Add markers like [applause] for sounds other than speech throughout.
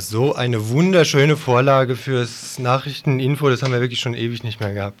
So eine wunderschöne Vorlage fürs Nachrichteninfo, das haben wir wirklich schon ewig nicht mehr gehabt.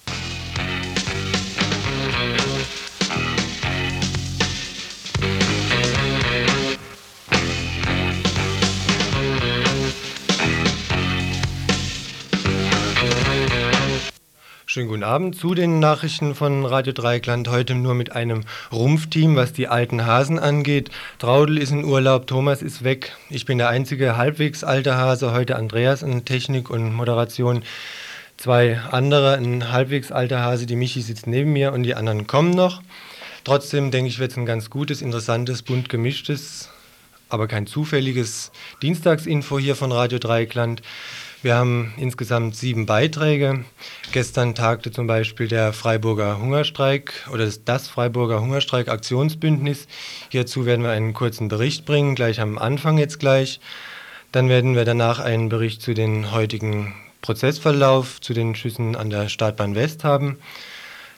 Schönen guten Abend zu den Nachrichten von Radio Dreieckland. Heute nur mit einem Rumpfteam, was die alten Hasen angeht. Traudel ist in Urlaub, Thomas ist weg. Ich bin der einzige halbwegs alte Hase. Heute Andreas in Technik und Moderation. Zwei andere, ein halbwegs alter Hase. Die Michi sitzt neben mir und die anderen kommen noch. Trotzdem denke ich, wird es ein ganz gutes, interessantes, bunt gemischtes, aber kein zufälliges Dienstagsinfo hier von Radio Dreieckland. Wir haben insgesamt sieben Beiträge. Gestern tagte zum Beispiel der Freiburger Hungerstreik oder das Freiburger Hungerstreik Aktionsbündnis. Hierzu werden wir einen kurzen Bericht bringen, gleich am Anfang jetzt gleich. Dann werden wir danach einen Bericht zu den heutigen Prozessverlauf, zu den Schüssen an der Startbahn West haben.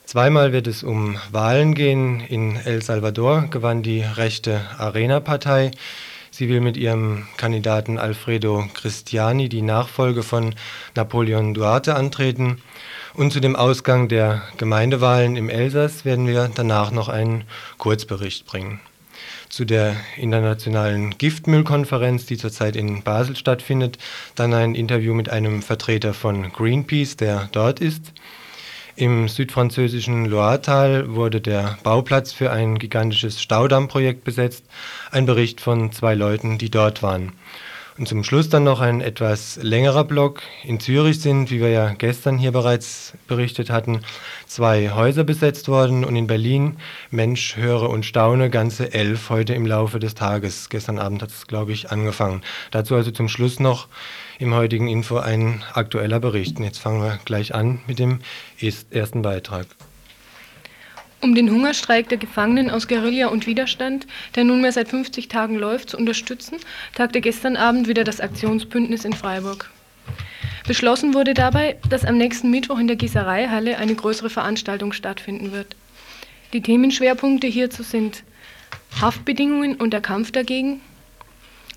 Zweimal wird es um Wahlen gehen. In El Salvador gewann die rechte Arena-Partei. Sie will mit ihrem Kandidaten Alfredo Cristiani die Nachfolge von Napoleon Duarte antreten. Und zu dem Ausgang der Gemeindewahlen im Elsass werden wir danach noch einen Kurzbericht bringen. Zu der internationalen Giftmüllkonferenz, die zurzeit in Basel stattfindet, dann ein Interview mit einem Vertreter von Greenpeace, der dort ist. Im südfranzösischen Loiretal wurde der Bauplatz für ein gigantisches Staudammprojekt besetzt. Ein Bericht von zwei Leuten, die dort waren. Und zum Schluss dann noch ein etwas längerer Block. In Zürich sind, wie wir ja gestern hier bereits berichtet hatten, zwei Häuser besetzt worden und in Berlin, Mensch, höre und staune, ganze elf heute im Laufe des Tages. Gestern Abend hat es, glaube ich, angefangen. Dazu also zum Schluss noch im heutigen Info ein aktueller Bericht. Und jetzt fangen wir gleich an mit dem ersten Beitrag. Um den Hungerstreik der Gefangenen aus Guerilla und Widerstand, der nunmehr seit 50 Tagen läuft, zu unterstützen, tagte gestern Abend wieder das Aktionsbündnis in Freiburg. Beschlossen wurde dabei, dass am nächsten Mittwoch in der Gießereihalle eine größere Veranstaltung stattfinden wird. Die Themenschwerpunkte hierzu sind Haftbedingungen und der Kampf dagegen,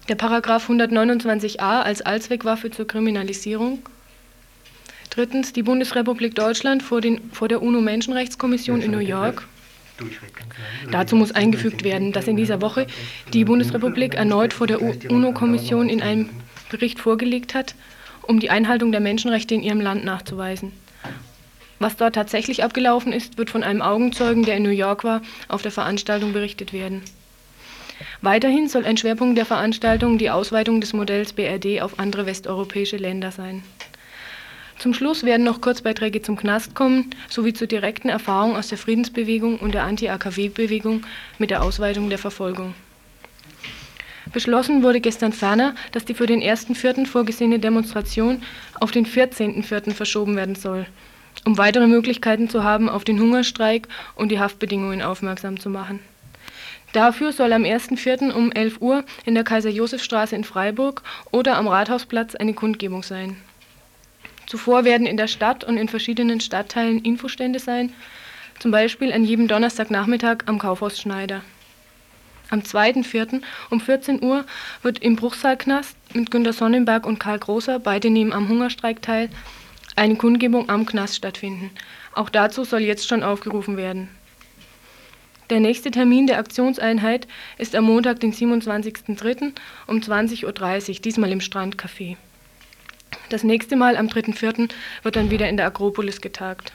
der Paragraph 129a als Allzweckwaffe zur Kriminalisierung. Drittens die Bundesrepublik Deutschland vor, den, vor der UNO-Menschenrechtskommission in New York. Dazu muss eingefügt werden, dass in dieser Woche die Bundesrepublik erneut vor der UNO-Kommission in einem Bericht vorgelegt hat, um die Einhaltung der Menschenrechte in ihrem Land nachzuweisen. Was dort tatsächlich abgelaufen ist, wird von einem Augenzeugen, der in New York war, auf der Veranstaltung berichtet werden. Weiterhin soll ein Schwerpunkt der Veranstaltung die Ausweitung des Modells BRD auf andere westeuropäische Länder sein. Zum Schluss werden noch Kurzbeiträge zum Knast kommen, sowie zur direkten Erfahrung aus der Friedensbewegung und der Anti-AKW-Bewegung mit der Ausweitung der Verfolgung. Beschlossen wurde gestern ferner, dass die für den 1.4. vorgesehene Demonstration auf den 14.4. verschoben werden soll, um weitere Möglichkeiten zu haben, auf den Hungerstreik und die Haftbedingungen aufmerksam zu machen. Dafür soll am 1.4. um 11 Uhr in der Kaiser-Josef-Straße in Freiburg oder am Rathausplatz eine Kundgebung sein. Zuvor werden in der Stadt und in verschiedenen Stadtteilen Infostände sein, zum Beispiel an jedem Donnerstagnachmittag am Kaufhaus Schneider. Am 2.4. um 14 Uhr wird im Bruchsaalknast mit Günter Sonnenberg und Karl Großer, beide nehmen am Hungerstreik teil, eine Kundgebung am Knast stattfinden. Auch dazu soll jetzt schon aufgerufen werden. Der nächste Termin der Aktionseinheit ist am Montag, den 27.03. um 20.30 Uhr, diesmal im Strandcafé. Das nächste Mal am 3.04. wird dann wieder in der Akropolis getagt.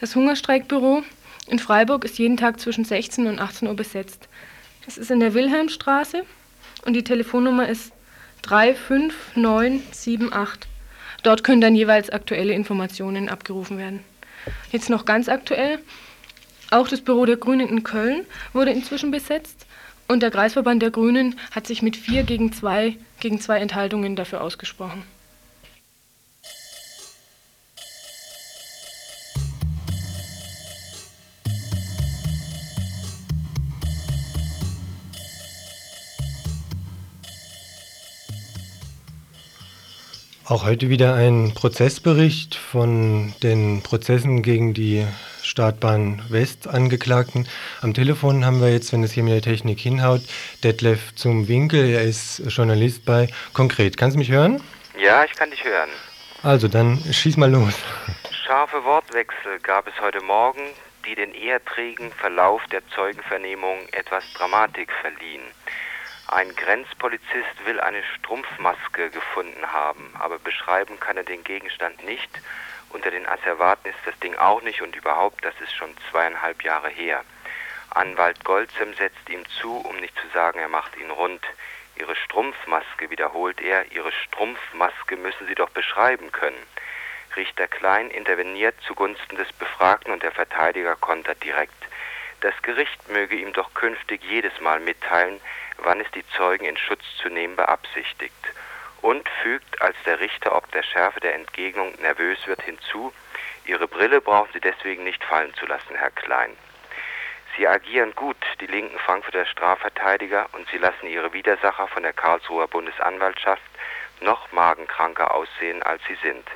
Das Hungerstreikbüro in Freiburg ist jeden Tag zwischen 16 und 18 Uhr besetzt. Es ist in der Wilhelmstraße und die Telefonnummer ist 35978. Dort können dann jeweils aktuelle Informationen abgerufen werden. Jetzt noch ganz aktuell. Auch das Büro der Grünen in Köln wurde inzwischen besetzt und der Kreisverband der Grünen hat sich mit vier gegen zwei, gegen zwei Enthaltungen dafür ausgesprochen. Auch heute wieder ein Prozessbericht von den Prozessen gegen die Startbahn West Angeklagten. Am Telefon haben wir jetzt, wenn es hier mit der Technik hinhaut, Detlef zum Winkel. Er ist Journalist bei Konkret. Kannst du mich hören? Ja, ich kann dich hören. Also, dann schieß mal los. Scharfe Wortwechsel gab es heute Morgen, die den eher trägen Verlauf der Zeugenvernehmung etwas Dramatik verliehen. Ein Grenzpolizist will eine Strumpfmaske gefunden haben, aber beschreiben kann er den Gegenstand nicht. Unter den Asservaten ist das Ding auch nicht und überhaupt, das ist schon zweieinhalb Jahre her. Anwalt Goldzem setzt ihm zu, um nicht zu sagen, er macht ihn rund. Ihre Strumpfmaske, wiederholt er, Ihre Strumpfmaske müssen Sie doch beschreiben können. Richter Klein interveniert zugunsten des Befragten und der Verteidiger kontert direkt. Das Gericht möge ihm doch künftig jedes Mal mitteilen, wann es die Zeugen in Schutz zu nehmen beabsichtigt, und fügt, als der Richter ob der Schärfe der Entgegnung nervös wird, hinzu, Ihre Brille brauchen Sie deswegen nicht fallen zu lassen, Herr Klein. Sie agieren gut, die linken Frankfurter Strafverteidiger, und sie lassen ihre Widersacher von der Karlsruher Bundesanwaltschaft noch magenkranker aussehen, als sie sind.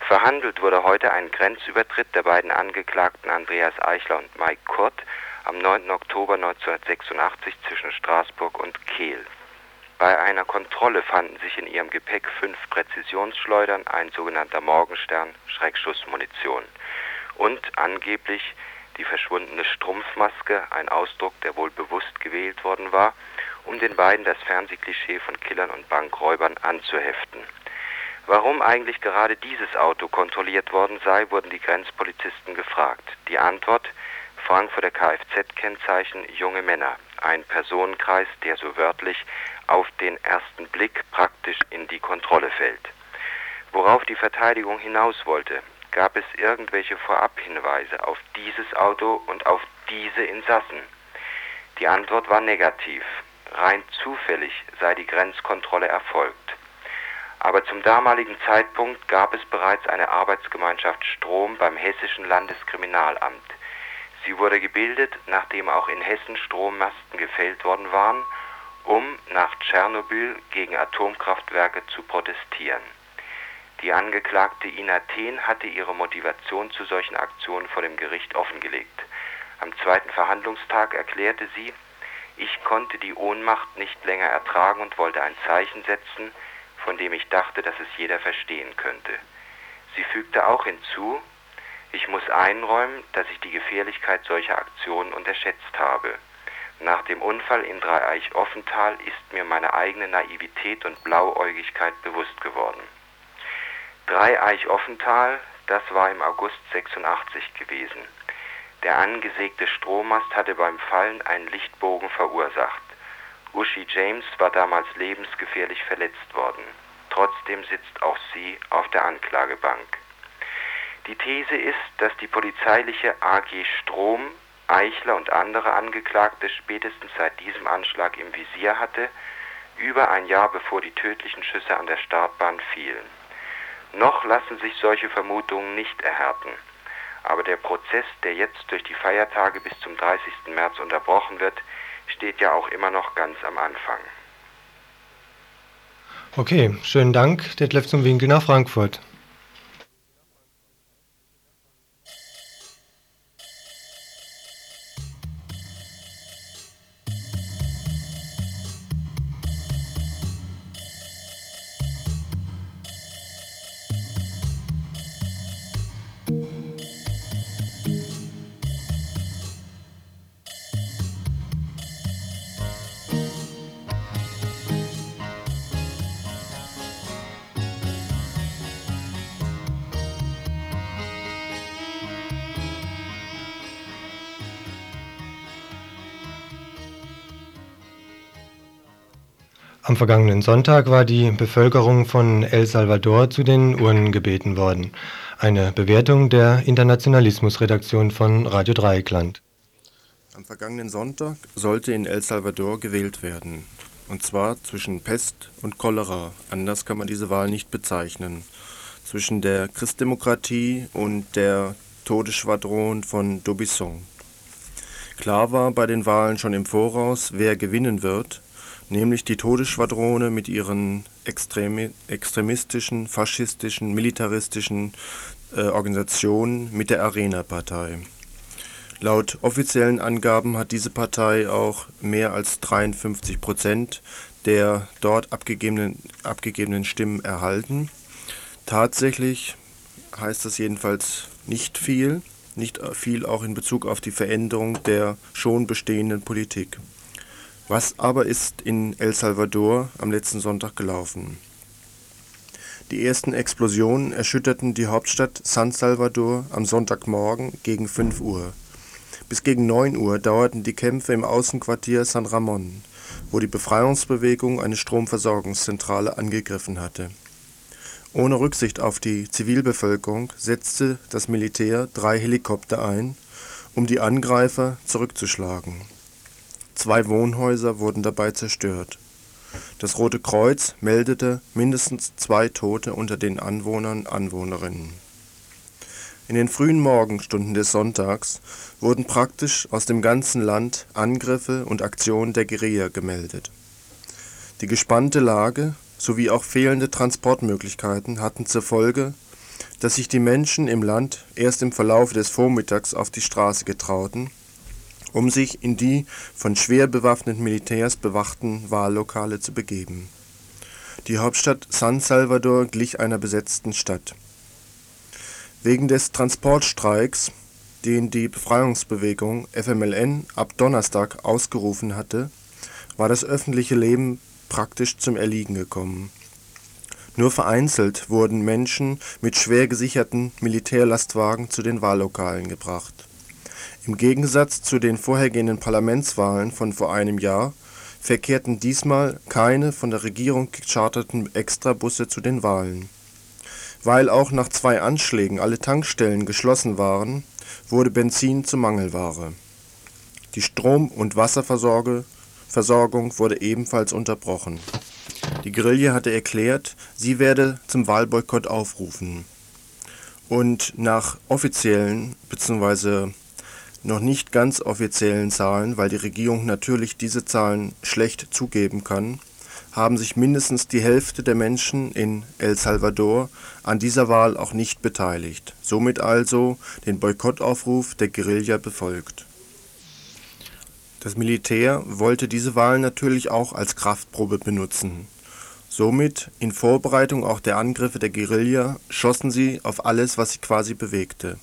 Verhandelt wurde heute ein Grenzübertritt der beiden Angeklagten Andreas Eichler und Mike Kurt am 9. Oktober 1986 zwischen Straßburg und Kehl. Bei einer Kontrolle fanden sich in ihrem Gepäck fünf Präzisionsschleudern, ein sogenannter Morgenstern, Schreckschussmunition und angeblich die verschwundene Strumpfmaske, ein Ausdruck, der wohl bewusst gewählt worden war, um den beiden das Fernsehklischee von Killern und Bankräubern anzuheften. Warum eigentlich gerade dieses Auto kontrolliert worden sei, wurden die Grenzpolizisten gefragt. Die Antwort Frankfurter Kfz-Kennzeichen junge Männer, ein Personenkreis, der so wörtlich auf den ersten Blick praktisch in die Kontrolle fällt. Worauf die Verteidigung hinaus wollte, gab es irgendwelche Vorabhinweise auf dieses Auto und auf diese Insassen. Die Antwort war negativ. Rein zufällig sei die Grenzkontrolle erfolgt. Aber zum damaligen Zeitpunkt gab es bereits eine Arbeitsgemeinschaft Strom beim Hessischen Landeskriminalamt. Sie wurde gebildet, nachdem auch in Hessen Strommasten gefällt worden waren, um nach Tschernobyl gegen Atomkraftwerke zu protestieren. Die Angeklagte Ina Thien hatte ihre Motivation zu solchen Aktionen vor dem Gericht offengelegt. Am zweiten Verhandlungstag erklärte sie, ich konnte die Ohnmacht nicht länger ertragen und wollte ein Zeichen setzen, von dem ich dachte, dass es jeder verstehen könnte. Sie fügte auch hinzu, ich muss einräumen, dass ich die Gefährlichkeit solcher Aktionen unterschätzt habe. Nach dem Unfall in Dreieich-Offental ist mir meine eigene Naivität und Blauäugigkeit bewusst geworden. Dreieich-Offental, das war im August 86 gewesen. Der angesägte Strommast hatte beim Fallen einen Lichtbogen verursacht. Uschi James war damals lebensgefährlich verletzt worden. Trotzdem sitzt auch sie auf der Anklagebank. Die These ist, dass die polizeiliche AG Strom Eichler und andere Angeklagte spätestens seit diesem Anschlag im Visier hatte, über ein Jahr bevor die tödlichen Schüsse an der Startbahn fielen. Noch lassen sich solche Vermutungen nicht erhärten. Aber der Prozess, der jetzt durch die Feiertage bis zum 30. März unterbrochen wird, steht ja auch immer noch ganz am Anfang. Okay, schönen Dank, Detlef zum Winkel nach Frankfurt. Vergangenen Sonntag war die Bevölkerung von El Salvador zu den Urnen gebeten worden. Eine Bewertung der Internationalismusredaktion von Radio Dreieckland. Am vergangenen Sonntag sollte in El Salvador gewählt werden. Und zwar zwischen Pest und Cholera. Anders kann man diese Wahl nicht bezeichnen. Zwischen der Christdemokratie und der Todesschwadron von Dobisson. Klar war bei den Wahlen schon im Voraus, wer gewinnen wird nämlich die Todesschwadrone mit ihren extremi extremistischen, faschistischen, militaristischen äh, Organisationen mit der Arena-Partei. Laut offiziellen Angaben hat diese Partei auch mehr als 53 Prozent der dort abgegebenen, abgegebenen Stimmen erhalten. Tatsächlich heißt das jedenfalls nicht viel, nicht viel auch in Bezug auf die Veränderung der schon bestehenden Politik. Was aber ist in El Salvador am letzten Sonntag gelaufen? Die ersten Explosionen erschütterten die Hauptstadt San Salvador am Sonntagmorgen gegen 5 Uhr. Bis gegen 9 Uhr dauerten die Kämpfe im Außenquartier San Ramon, wo die Befreiungsbewegung eine Stromversorgungszentrale angegriffen hatte. Ohne Rücksicht auf die Zivilbevölkerung setzte das Militär drei Helikopter ein, um die Angreifer zurückzuschlagen. Zwei Wohnhäuser wurden dabei zerstört. Das Rote Kreuz meldete mindestens zwei Tote unter den Anwohnern und Anwohnerinnen. In den frühen Morgenstunden des Sonntags wurden praktisch aus dem ganzen Land Angriffe und Aktionen der Guerilla gemeldet. Die gespannte Lage sowie auch fehlende Transportmöglichkeiten hatten zur Folge, dass sich die Menschen im Land erst im Verlauf des Vormittags auf die Straße getrauten um sich in die von schwer bewaffneten Militärs bewachten Wahllokale zu begeben. Die Hauptstadt San Salvador glich einer besetzten Stadt. Wegen des Transportstreiks, den die Befreiungsbewegung FMLN ab Donnerstag ausgerufen hatte, war das öffentliche Leben praktisch zum Erliegen gekommen. Nur vereinzelt wurden Menschen mit schwer gesicherten Militärlastwagen zu den Wahllokalen gebracht im Gegensatz zu den vorhergehenden Parlamentswahlen von vor einem Jahr verkehrten diesmal keine von der Regierung gecharterten Extrabusse zu den Wahlen. Weil auch nach zwei Anschlägen alle Tankstellen geschlossen waren, wurde Benzin zur Mangelware. Die Strom und Wasserversorgung wurde ebenfalls unterbrochen. Die Guerilla hatte erklärt, sie werde zum Wahlboykott aufrufen. Und nach offiziellen bzw noch nicht ganz offiziellen Zahlen, weil die Regierung natürlich diese Zahlen schlecht zugeben kann, haben sich mindestens die Hälfte der Menschen in El Salvador an dieser Wahl auch nicht beteiligt, somit also den Boykottaufruf der Guerilla befolgt. Das Militär wollte diese Wahl natürlich auch als Kraftprobe benutzen. Somit, in Vorbereitung auch der Angriffe der Guerilla, schossen sie auf alles, was sich quasi bewegte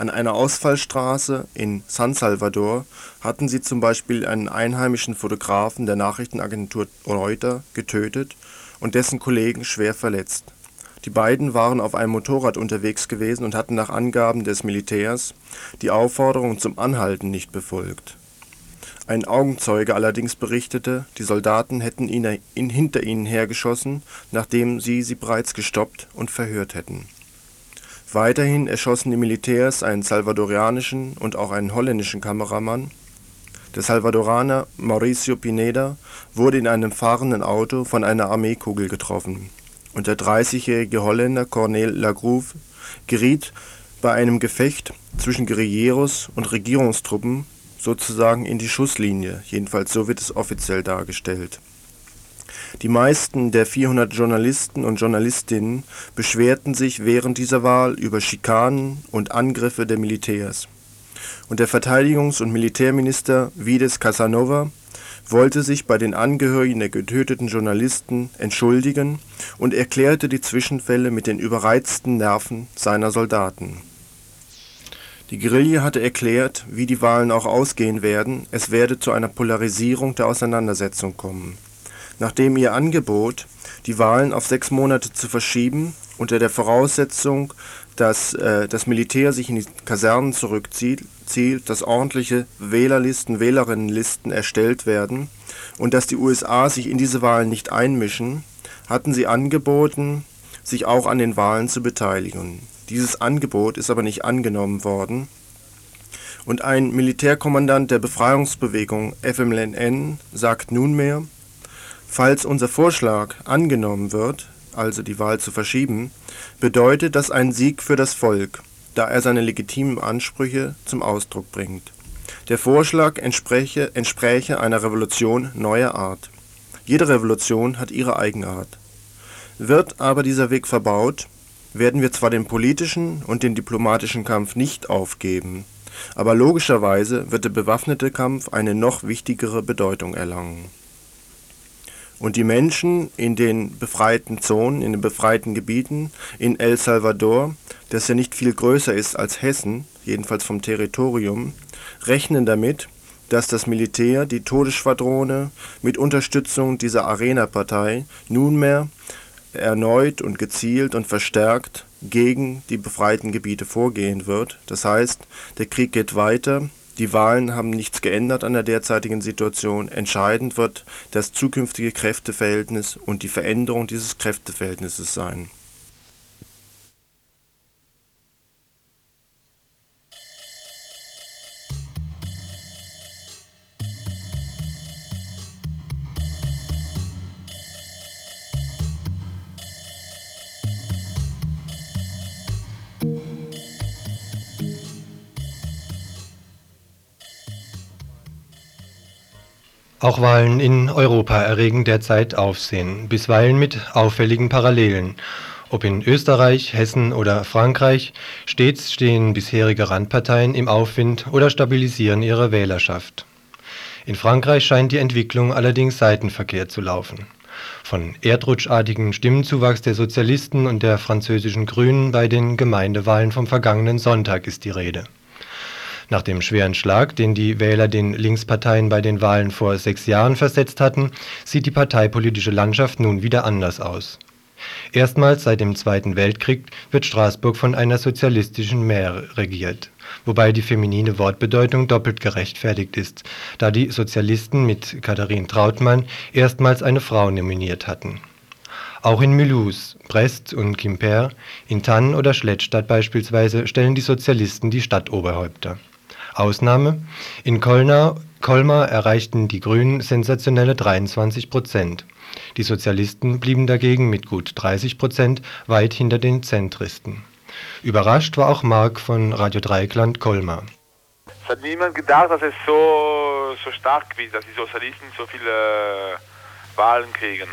an einer Ausfallstraße in San Salvador hatten sie zum Beispiel einen einheimischen Fotografen der Nachrichtenagentur Reuters getötet und dessen Kollegen schwer verletzt. Die beiden waren auf einem Motorrad unterwegs gewesen und hatten nach Angaben des Militärs die Aufforderung zum Anhalten nicht befolgt. Ein Augenzeuge allerdings berichtete, die Soldaten hätten ihn hinter ihnen hergeschossen, nachdem sie sie bereits gestoppt und verhört hätten Weiterhin erschossen die Militärs einen salvadorianischen und auch einen holländischen Kameramann. Der Salvadoraner Mauricio Pineda wurde in einem fahrenden Auto von einer Armeekugel getroffen. Und der 30-jährige Holländer Cornel Lagrouve geriet bei einem Gefecht zwischen Guerilleros und Regierungstruppen sozusagen in die Schusslinie, jedenfalls so wird es offiziell dargestellt die meisten der 400 Journalisten und Journalistinnen beschwerten sich während dieser Wahl über Schikanen und Angriffe der Militärs, und der Verteidigungs und Militärminister Vides Casanova wollte sich bei den Angehörigen der getöteten Journalisten entschuldigen und erklärte die Zwischenfälle mit den überreizten Nerven seiner Soldaten. Die Guerilla hatte erklärt, wie die Wahlen auch ausgehen werden, es werde zu einer Polarisierung der Auseinandersetzung kommen nachdem ihr Angebot, die Wahlen auf sechs Monate zu verschieben, unter der Voraussetzung, dass äh, das Militär sich in die Kasernen zurückzieht, zielt, dass ordentliche Wählerlisten, Wählerinnenlisten erstellt werden und dass die USA sich in diese Wahlen nicht einmischen, hatten sie angeboten, sich auch an den Wahlen zu beteiligen. Dieses Angebot ist aber nicht angenommen worden und ein Militärkommandant der Befreiungsbewegung FMLN sagt nunmehr, Falls unser Vorschlag angenommen wird, also die Wahl zu verschieben, bedeutet das ein Sieg für das Volk, da er seine legitimen Ansprüche zum Ausdruck bringt. Der Vorschlag entspräche, einer Revolution neuer Art. Jede Revolution hat ihre Eigenart. Wird aber dieser Weg verbaut, werden wir zwar den politischen und den diplomatischen Kampf nicht aufgeben, aber logischerweise wird der bewaffnete Kampf eine noch wichtigere Bedeutung erlangen. Und die Menschen in den befreiten Zonen, in den befreiten Gebieten, in El Salvador, das ja nicht viel größer ist als Hessen, jedenfalls vom Territorium, rechnen damit, dass das Militär die Todesschwadrone mit Unterstützung dieser Arena-Partei nunmehr erneut und gezielt und verstärkt gegen die befreiten Gebiete vorgehen wird. Das heißt, der Krieg geht weiter, die Wahlen haben nichts geändert an der derzeitigen Situation. Entscheidend wird das zukünftige Kräfteverhältnis und die Veränderung dieses Kräfteverhältnisses sein. Auch Wahlen in Europa erregen derzeit Aufsehen, bisweilen mit auffälligen Parallelen. Ob in Österreich, Hessen oder Frankreich, stets stehen bisherige Randparteien im Aufwind oder stabilisieren ihre Wählerschaft. In Frankreich scheint die Entwicklung allerdings seitenverkehrt zu laufen. Von erdrutschartigem Stimmenzuwachs der Sozialisten und der französischen Grünen bei den Gemeindewahlen vom vergangenen Sonntag ist die Rede nach dem schweren Schlag, den die Wähler den Linksparteien bei den Wahlen vor sechs Jahren versetzt hatten, sieht die parteipolitische Landschaft nun wieder anders aus. Erstmals seit dem Zweiten Weltkrieg wird Straßburg von einer sozialistischen Mehr regiert, wobei die feminine Wortbedeutung doppelt gerechtfertigt ist, da die Sozialisten mit Katharin Trautmann erstmals eine Frau nominiert hatten. Auch in Mulhouse, Brest und Quimper, in Thann oder Schlettstadt beispielsweise stellen die Sozialisten die Stadtoberhäupter Ausnahme: In Colmar erreichten die Grünen sensationelle 23 Prozent, die Sozialisten blieben dagegen mit gut 30 Prozent weit hinter den Zentristen. Überrascht war auch Mark von Radio Dreieckland Colmar. Es hat niemand gedacht, dass es so, so stark wird, dass die Sozialisten so viele äh, Wahlen kriegen.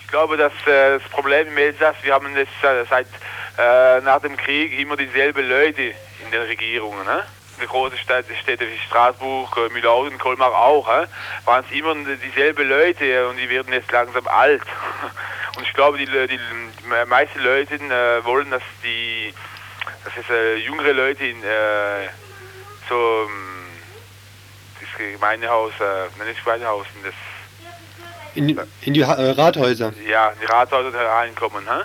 Ich glaube, dass äh, das Problem im Elsass, wir haben das äh, seit nach dem Krieg immer dieselben Leute in den Regierungen. Ne? Die großen Städte, Städte wie Straßburg, äh, Mühlhausen, Colmar auch, waren es immer dieselben Leute und die werden jetzt langsam alt. [laughs] Und ich glaube, die, die, die meisten Leute äh, wollen, dass die, dass es äh, jüngere Leute in äh, so ähm, das Gemeindehaus, äh, nicht Gemeindehaus, in das in, in die äh, Rathäuser. Ja, in die Rathäuser reinkommen. Hä?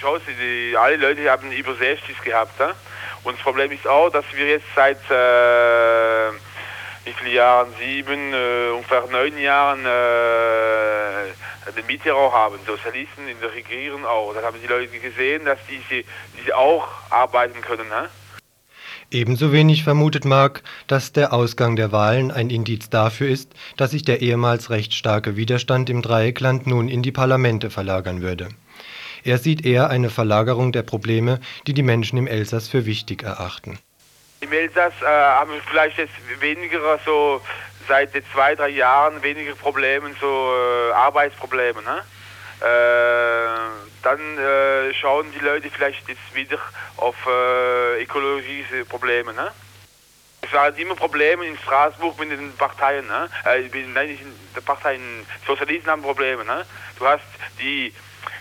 Schau, die, alle Leute haben über 60 gehabt. Hä? Und das Problem ist auch, dass wir jetzt seit äh, wie viele Jahren? Sieben, äh, ungefähr neun Jahren äh, den Mitterror haben. Sozialisten in der Regierung auch. Da haben die Leute gesehen, dass diese, diese auch arbeiten können. Ne? Ebenso wenig vermutet Mark, dass der Ausgang der Wahlen ein Indiz dafür ist, dass sich der ehemals recht starke Widerstand im Dreieckland nun in die Parlamente verlagern würde. Er sieht eher eine Verlagerung der Probleme, die die Menschen im Elsass für wichtig erachten. Im Elsass äh, haben wir vielleicht jetzt weniger so seit zwei, drei Jahren weniger Probleme, so äh, Arbeitsprobleme. Ne? Äh, dann äh, schauen die Leute vielleicht jetzt wieder auf äh, ökologische Probleme. Ne? Es waren immer Probleme in Straßburg mit den Parteien. Ne? Äh, nein, nicht in den Parteien, Sozialisten haben Probleme. Ne? Du hast die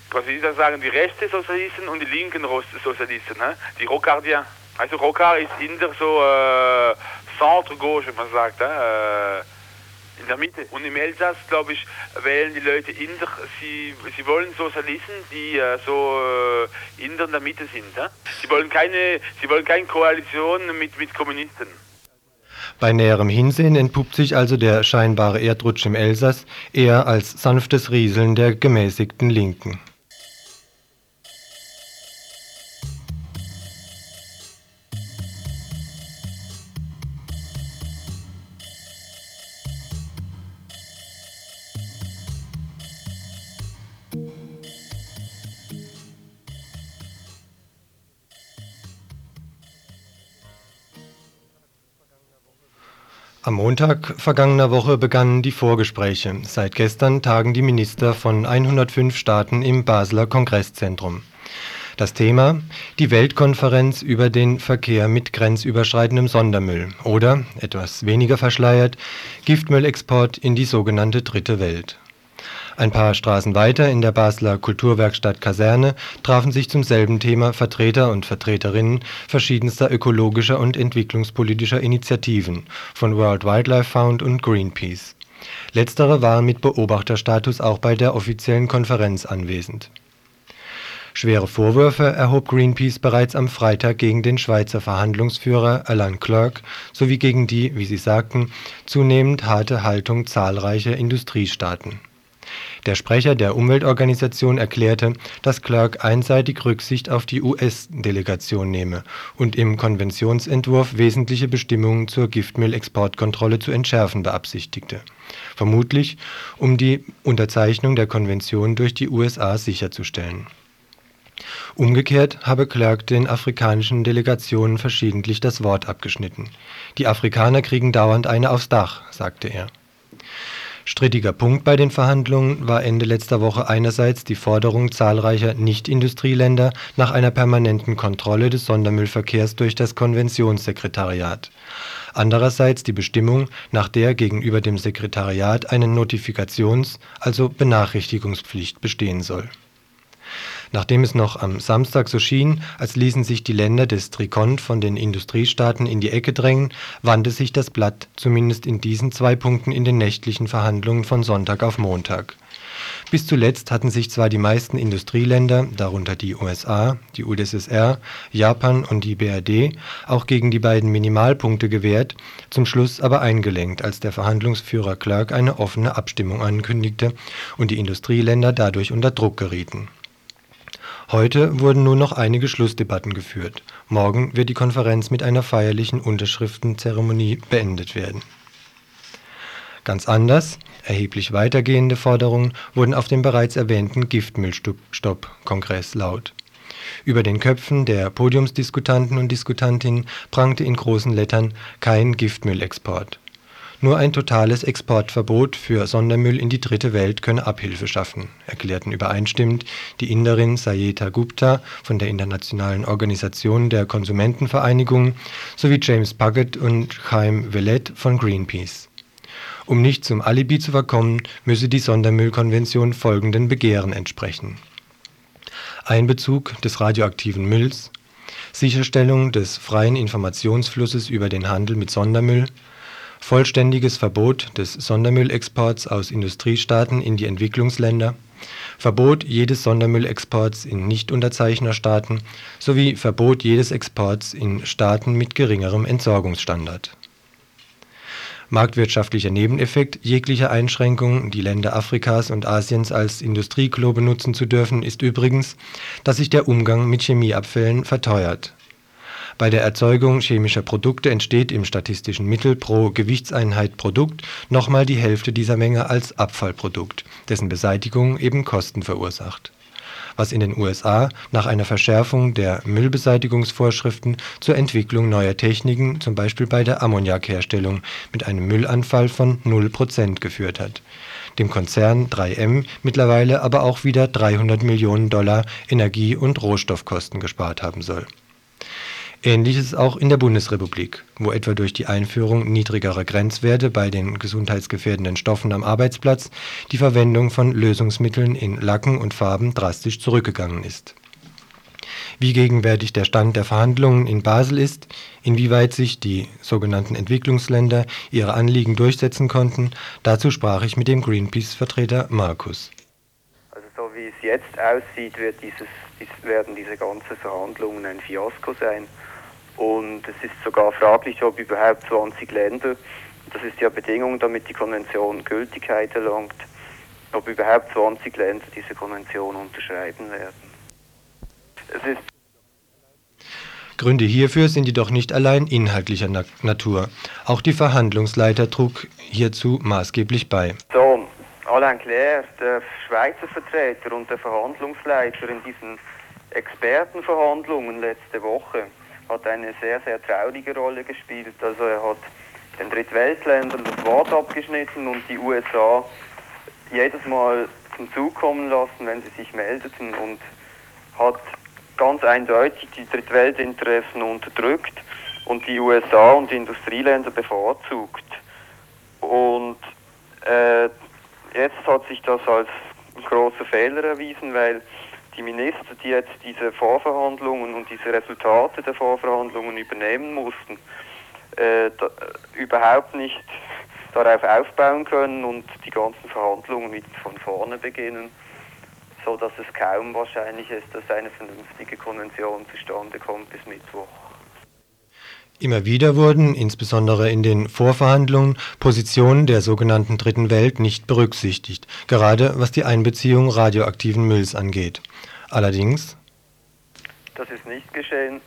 da sagen, die rechten Sozialisten und die linken Sozialisten, ne? die Rocardien. Also Rocard ist in der so äh, Centre Gauche, man sagt, äh, in der Mitte. Und im Elsass, glaube ich, wählen die Leute in der, sie, sie wollen Sozialisten, die äh, so äh, in der Mitte sind. Äh? Sie wollen keine, sie wollen keine Koalition mit, mit Kommunisten. Bei näherem Hinsehen entpuppt sich also der scheinbare Erdrutsch im Elsass eher als sanftes Rieseln der gemäßigten Linken. Am Montag vergangener Woche begannen die Vorgespräche. Seit gestern tagen die Minister von 105 Staaten im Basler Kongresszentrum. Das Thema die Weltkonferenz über den Verkehr mit grenzüberschreitendem Sondermüll oder, etwas weniger verschleiert, Giftmüllexport in die sogenannte Dritte Welt. Ein paar Straßen weiter in der Basler Kulturwerkstatt Kaserne trafen sich zum selben Thema Vertreter und Vertreterinnen verschiedenster ökologischer und entwicklungspolitischer Initiativen von World Wildlife Fund und Greenpeace. Letztere waren mit Beobachterstatus auch bei der offiziellen Konferenz anwesend. Schwere Vorwürfe erhob Greenpeace bereits am Freitag gegen den Schweizer Verhandlungsführer Alain Clerc sowie gegen die, wie sie sagten, zunehmend harte Haltung zahlreicher Industriestaaten der Sprecher der Umweltorganisation erklärte, dass Clark einseitig Rücksicht auf die US-Delegation nehme und im Konventionsentwurf wesentliche Bestimmungen zur Giftmüllexportkontrolle zu entschärfen beabsichtigte, vermutlich um die Unterzeichnung der Konvention durch die USA sicherzustellen. Umgekehrt habe Clark den afrikanischen Delegationen verschiedentlich das Wort abgeschnitten. Die Afrikaner kriegen dauernd eine aufs Dach, sagte er Strittiger Punkt bei den Verhandlungen war Ende letzter Woche einerseits die Forderung zahlreicher Nicht-Industrieländer nach einer permanenten Kontrolle des Sondermüllverkehrs durch das Konventionssekretariat, andererseits die Bestimmung, nach der gegenüber dem Sekretariat eine Notifikations also Benachrichtigungspflicht bestehen soll Nachdem es noch am Samstag so schien, als ließen sich die Länder des Trikont von den Industriestaaten in die Ecke drängen, wandte sich das Blatt zumindest in diesen zwei Punkten in den nächtlichen Verhandlungen von Sonntag auf Montag. Bis zuletzt hatten sich zwar die meisten Industrieländer, darunter die USA, die UdSSR, Japan und die BRD, auch gegen die beiden Minimalpunkte gewehrt, zum Schluss aber eingelenkt, als der Verhandlungsführer Clark eine offene Abstimmung ankündigte und die Industrieländer dadurch unter Druck gerieten Heute wurden nur noch einige Schlussdebatten geführt. Morgen wird die Konferenz mit einer feierlichen Unterschriftenzeremonie beendet werden. Ganz anders, erheblich weitergehende Forderungen wurden auf dem bereits erwähnten Giftmüllstopp-Kongress laut. Über den Köpfen der Podiumsdiskutanten und Diskutantinnen prangte in großen Lettern kein Giftmüllexport nur ein totales Exportverbot für Sondermüll in die Dritte Welt könne Abhilfe schaffen, erklärten übereinstimmend die Inderin Sayeta Gupta von der Internationalen Organisation der Konsumentenvereinigungen sowie James Puckett und Chaim Vellet von Greenpeace. Um nicht zum Alibi zu verkommen, müsse die Sondermüllkonvention folgenden Begehren entsprechen: Einbezug des radioaktiven Mülls, Sicherstellung des freien Informationsflusses über den Handel mit Sondermüll vollständiges Verbot des Sondermüllexports aus Industriestaaten in die Entwicklungsländer, Verbot jedes Sondermüllexports in Nichtunterzeichnerstaaten sowie Verbot jedes Exports in Staaten mit geringerem Entsorgungsstandard. Marktwirtschaftlicher Nebeneffekt jeglicher Einschränkung, die Länder Afrikas und Asiens als Industrieklo benutzen zu dürfen, ist übrigens, dass sich der Umgang mit Chemieabfällen verteuert bei der Erzeugung chemischer Produkte entsteht im statistischen Mittel pro Gewichtseinheit Produkt nochmal die Hälfte dieser Menge als Abfallprodukt, dessen Beseitigung eben Kosten verursacht. Was in den USA nach einer Verschärfung der Müllbeseitigungsvorschriften zur Entwicklung neuer Techniken, zum Beispiel bei der Ammoniakherstellung, mit einem Müllanfall von 0 Prozent geführt hat, dem Konzern 3M mittlerweile aber auch wieder 300 Millionen Dollar Energie- und Rohstoffkosten gespart haben soll Ähnliches auch in der Bundesrepublik, wo etwa durch die Einführung niedrigerer Grenzwerte bei den gesundheitsgefährdenden Stoffen am Arbeitsplatz die Verwendung von Lösungsmitteln in Lacken und Farben drastisch zurückgegangen ist. Wie gegenwärtig der Stand der Verhandlungen in Basel ist, inwieweit sich die sogenannten Entwicklungsländer ihre Anliegen durchsetzen konnten, dazu sprach ich mit dem Greenpeace-Vertreter Markus. Also so wie es jetzt aussieht, wird dieses, werden diese ganzen Verhandlungen ein Fiasko sein. Und es ist sogar fraglich, ob überhaupt 20 Länder, das ist ja Bedingung, damit die Konvention Gültigkeit erlangt, ob überhaupt 20 Länder diese Konvention unterschreiben werden. Gründe hierfür sind jedoch nicht allein inhaltlicher Na Natur. Auch die Verhandlungsleiter trug hierzu maßgeblich bei. So, Alain Claire, der Schweizer Vertreter und der Verhandlungsleiter in diesen Expertenverhandlungen letzte Woche, hat eine sehr, sehr traurige Rolle gespielt. Also er hat den Drittweltländern das Wort abgeschnitten und die USA jedes Mal zum Zug kommen lassen, wenn sie sich meldeten und hat ganz eindeutig die Drittweltinteressen unterdrückt und die USA und die Industrieländer bevorzugt. Und äh, jetzt hat sich das als großer Fehler erwiesen, weil die Minister, die jetzt diese Vorverhandlungen und diese Resultate der Vorverhandlungen übernehmen mussten, äh, da, überhaupt nicht [laughs] darauf aufbauen können und die ganzen Verhandlungen mit von vorne beginnen, so dass es kaum wahrscheinlich ist, dass eine vernünftige Konvention zustande kommt bis Mittwoch. Immer wieder wurden, insbesondere in den Vorverhandlungen, Positionen der sogenannten Dritten Welt nicht berücksichtigt, gerade was die Einbeziehung radioaktiven Mülls angeht. Allerdings Das ist nicht geschehen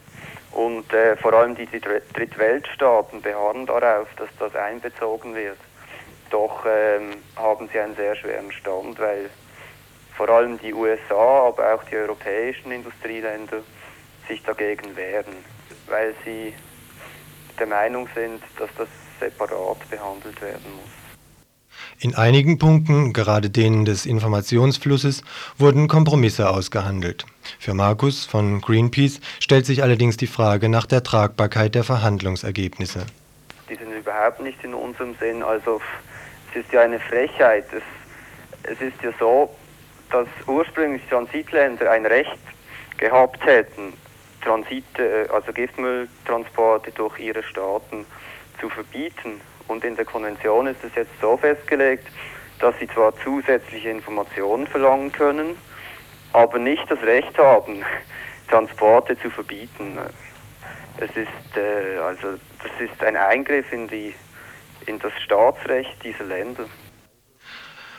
und äh, vor allem die Dritt- Drittweltstaaten beharren darauf, dass das einbezogen wird. Doch ähm, haben sie einen sehr schweren Stand, weil vor allem die USA, aber auch die europäischen Industrieländer sich dagegen wehren, weil sie der Meinung sind, dass das separat behandelt werden muss. In einigen Punkten, gerade denen des Informationsflusses, wurden Kompromisse ausgehandelt. Für Markus von Greenpeace stellt sich allerdings die Frage nach der Tragbarkeit der Verhandlungsergebnisse. Die sind überhaupt nicht in unserem Sinn. Also es ist ja eine Frechheit. Es, es ist ja so, dass ursprünglich Transitländer ein Recht gehabt hätten, Transite, also Giftmülltransporte durch ihre Staaten zu verbieten. Und in der Konvention ist es jetzt so festgelegt, dass sie zwar zusätzliche Informationen verlangen können, aber nicht das Recht haben, [laughs] Transporte zu verbieten. Es ist äh, also das ist ein Eingriff in die in das Staatsrecht dieser Länder.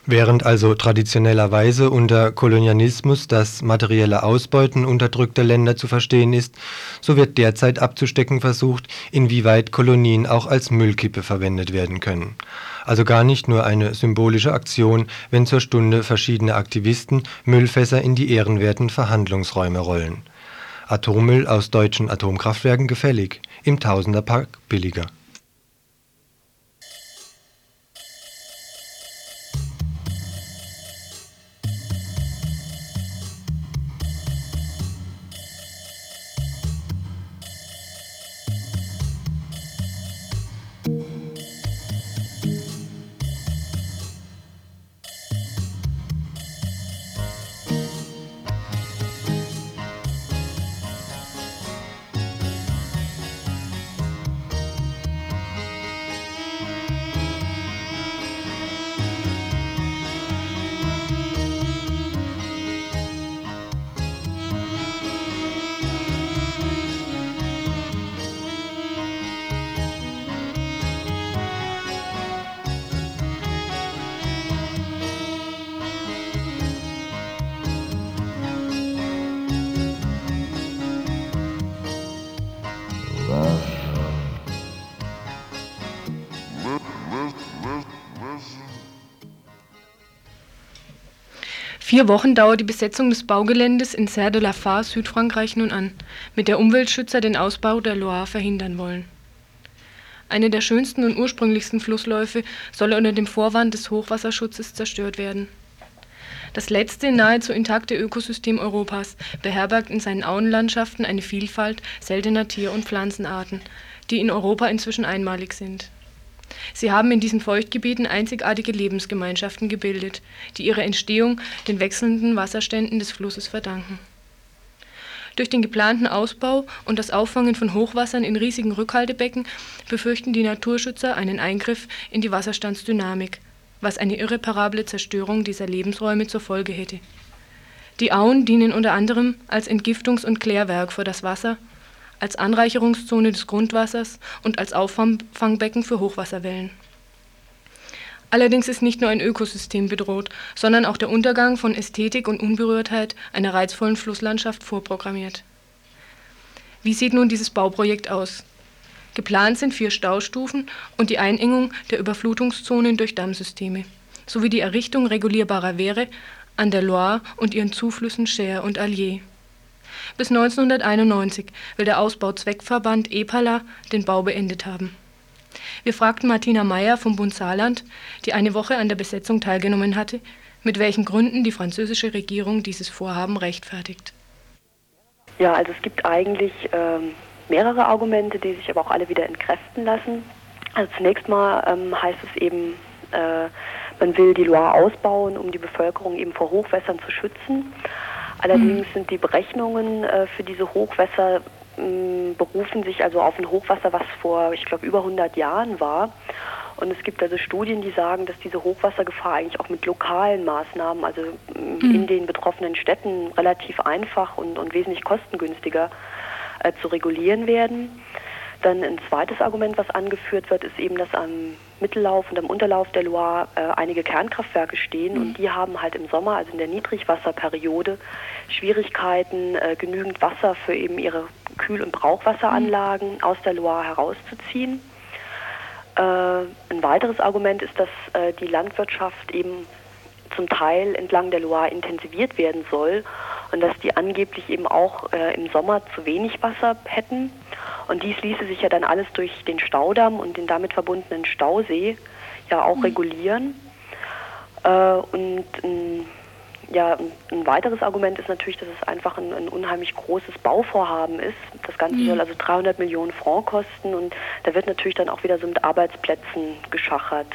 Während also traditionellerweise unter Kolonialismus das materielle Ausbeuten unterdrückter Länder zu verstehen ist, so wird derzeit abzustecken versucht, inwieweit Kolonien auch als Müllkippe verwendet werden können. Also gar nicht nur eine symbolische Aktion, wenn zur Stunde verschiedene Aktivisten Müllfässer in die ehrenwerten Verhandlungsräume rollen. Atommüll aus deutschen Atomkraftwerken gefällig, im Tausenderpack billiger. Vier Wochen dauert die Besetzung des Baugeländes in Serre de la Fare, Südfrankreich, nun an, mit der Umweltschützer den Ausbau der Loire verhindern wollen. Eine der schönsten und ursprünglichsten Flussläufe soll unter dem Vorwand des Hochwasserschutzes zerstört werden. Das letzte nahezu intakte Ökosystem Europas beherbergt in seinen Auenlandschaften eine Vielfalt seltener Tier- und Pflanzenarten, die in Europa inzwischen einmalig sind. Sie haben in diesen Feuchtgebieten einzigartige Lebensgemeinschaften gebildet, die ihre Entstehung den wechselnden Wasserständen des Flusses verdanken. Durch den geplanten Ausbau und das Auffangen von Hochwassern in riesigen Rückhaltebecken befürchten die Naturschützer einen Eingriff in die Wasserstandsdynamik, was eine irreparable Zerstörung dieser Lebensräume zur Folge hätte. Die Auen dienen unter anderem als Entgiftungs- und Klärwerk für das Wasser, als Anreicherungszone des Grundwassers und als Auffangbecken für Hochwasserwellen. Allerdings ist nicht nur ein Ökosystem bedroht, sondern auch der Untergang von Ästhetik und Unberührtheit einer reizvollen Flusslandschaft vorprogrammiert. Wie sieht nun dieses Bauprojekt aus? Geplant sind vier Staustufen und die Einengung der Überflutungszonen durch Dammsysteme, sowie die Errichtung regulierbarer Wehre an der Loire und ihren Zuflüssen Cher und Allier. Bis 1991 will der Ausbauzweckverband EPALA den Bau beendet haben. Wir fragten Martina Meyer vom Bund Saarland, die eine Woche an der Besetzung teilgenommen hatte, mit welchen Gründen die französische Regierung dieses Vorhaben rechtfertigt. Ja, also es gibt eigentlich ähm, mehrere Argumente, die sich aber auch alle wieder entkräften lassen. Also zunächst mal ähm, heißt es eben, äh, man will die Loire ausbauen, um die Bevölkerung eben vor Hochwässern zu schützen. Allerdings mhm. sind die Berechnungen äh, für diese Hochwässer mh, berufen sich also auf ein Hochwasser, was vor, ich glaube, über 100 Jahren war. Und es gibt also Studien, die sagen, dass diese Hochwassergefahr eigentlich auch mit lokalen Maßnahmen, also mhm. in den betroffenen Städten, relativ einfach und, und wesentlich kostengünstiger äh, zu regulieren werden. Dann ein zweites Argument, was angeführt wird, ist eben, dass am Mittellauf und am Unterlauf der Loire äh, einige Kernkraftwerke stehen mhm. und die haben halt im Sommer, also in der Niedrigwasserperiode, Schwierigkeiten, äh, genügend Wasser für eben ihre Kühl- und Brauchwasseranlagen mhm. aus der Loire herauszuziehen. Äh, ein weiteres Argument ist, dass äh, die Landwirtschaft eben zum Teil entlang der Loire intensiviert werden soll und dass die angeblich eben auch äh, im Sommer zu wenig Wasser hätten. Und dies ließe sich ja dann alles durch den Staudamm und den damit verbundenen Stausee ja auch mhm. regulieren. Äh, und ein, ja, ein weiteres Argument ist natürlich, dass es einfach ein, ein unheimlich großes Bauvorhaben ist. Das Ganze mhm. soll also 300 Millionen Franc kosten und da wird natürlich dann auch wieder so mit Arbeitsplätzen geschachert.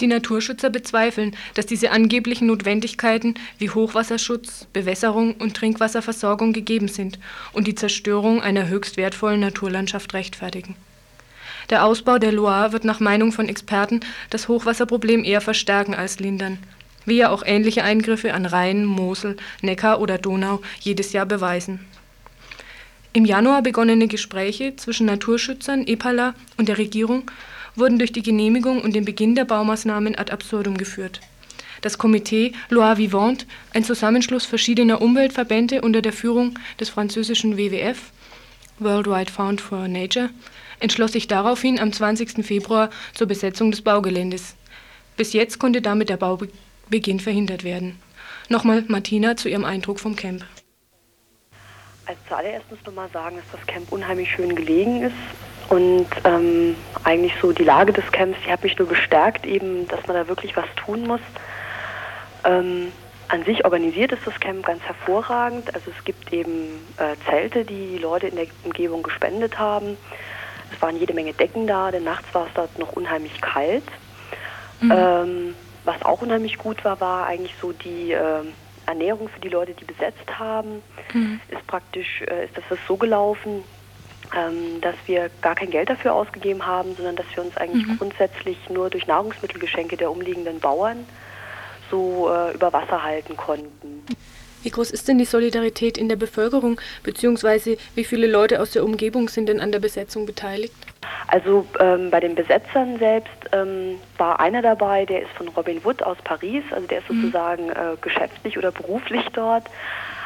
Die Naturschützer bezweifeln, dass diese angeblichen Notwendigkeiten wie Hochwasserschutz, Bewässerung und Trinkwasserversorgung gegeben sind und die Zerstörung einer höchst wertvollen Naturlandschaft rechtfertigen. Der Ausbau der Loire wird nach Meinung von Experten das Hochwasserproblem eher verstärken als lindern, wie ja auch ähnliche Eingriffe an Rhein, Mosel, Neckar oder Donau jedes Jahr beweisen. Im Januar begonnene Gespräche zwischen Naturschützern, EPALA und der Regierung wurden durch die Genehmigung und den Beginn der Baumaßnahmen ad absurdum geführt. Das Komitee Loire Vivante, ein Zusammenschluss verschiedener Umweltverbände unter der Führung des französischen WWF, Worldwide Fund for Nature, entschloss sich daraufhin am 20. Februar zur Besetzung des Baugeländes. Bis jetzt konnte damit der Baubeginn verhindert werden. Nochmal Martina zu ihrem Eindruck vom Camp. Als zuallererst muss man mal sagen, dass das Camp unheimlich schön gelegen ist und ähm, eigentlich so die Lage des Camps, die hat mich nur bestärkt, eben, dass man da wirklich was tun muss. Ähm, an sich organisiert ist das Camp ganz hervorragend. Also es gibt eben äh, Zelte, die die Leute in der Umgebung gespendet haben. Es waren jede Menge Decken da, denn nachts war es dort noch unheimlich kalt. Mhm. Ähm, was auch unheimlich gut war, war eigentlich so die äh, Ernährung für die Leute, die besetzt haben. Mhm. Ist praktisch, äh, ist das so gelaufen, ähm, dass wir gar kein Geld dafür ausgegeben haben, sondern dass wir uns eigentlich mhm. grundsätzlich nur durch Nahrungsmittelgeschenke der umliegenden Bauern so äh, über Wasser halten konnten. Wie groß ist denn die Solidarität in der Bevölkerung, beziehungsweise wie viele Leute aus der Umgebung sind denn an der Besetzung beteiligt? Also ähm, bei den Besetzern selbst ähm, war einer dabei, der ist von Robin Wood aus Paris, also der ist mhm. sozusagen äh, geschäftlich oder beruflich dort.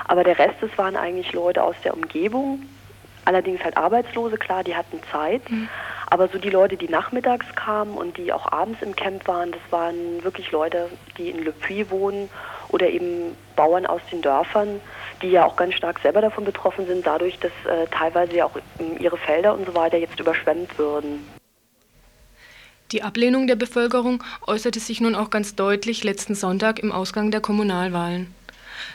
Aber der Rest, das waren eigentlich Leute aus der Umgebung, allerdings halt Arbeitslose, klar, die hatten Zeit. Mhm. Aber so die Leute, die nachmittags kamen und die auch abends im Camp waren, das waren wirklich Leute, die in Le Puy wohnen oder eben Bauern aus den Dörfern, die ja auch ganz stark selber davon betroffen sind, dadurch, dass äh, teilweise ja auch ihre Felder und so weiter jetzt überschwemmt würden. Die Ablehnung der Bevölkerung äußerte sich nun auch ganz deutlich letzten Sonntag im Ausgang der Kommunalwahlen.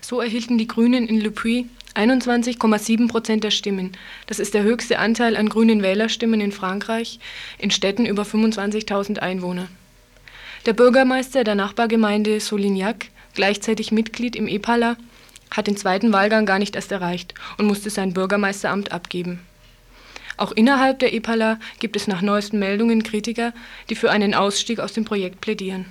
So erhielten die Grünen in Le Puy 21,7 Prozent der Stimmen. Das ist der höchste Anteil an grünen Wählerstimmen in Frankreich, in Städten über 25.000 Einwohner. Der Bürgermeister der Nachbargemeinde Solignac, gleichzeitig Mitglied im EPALA, hat den zweiten Wahlgang gar nicht erst erreicht und musste sein Bürgermeisteramt abgeben. Auch innerhalb der EPALA gibt es nach neuesten Meldungen Kritiker, die für einen Ausstieg aus dem Projekt plädieren.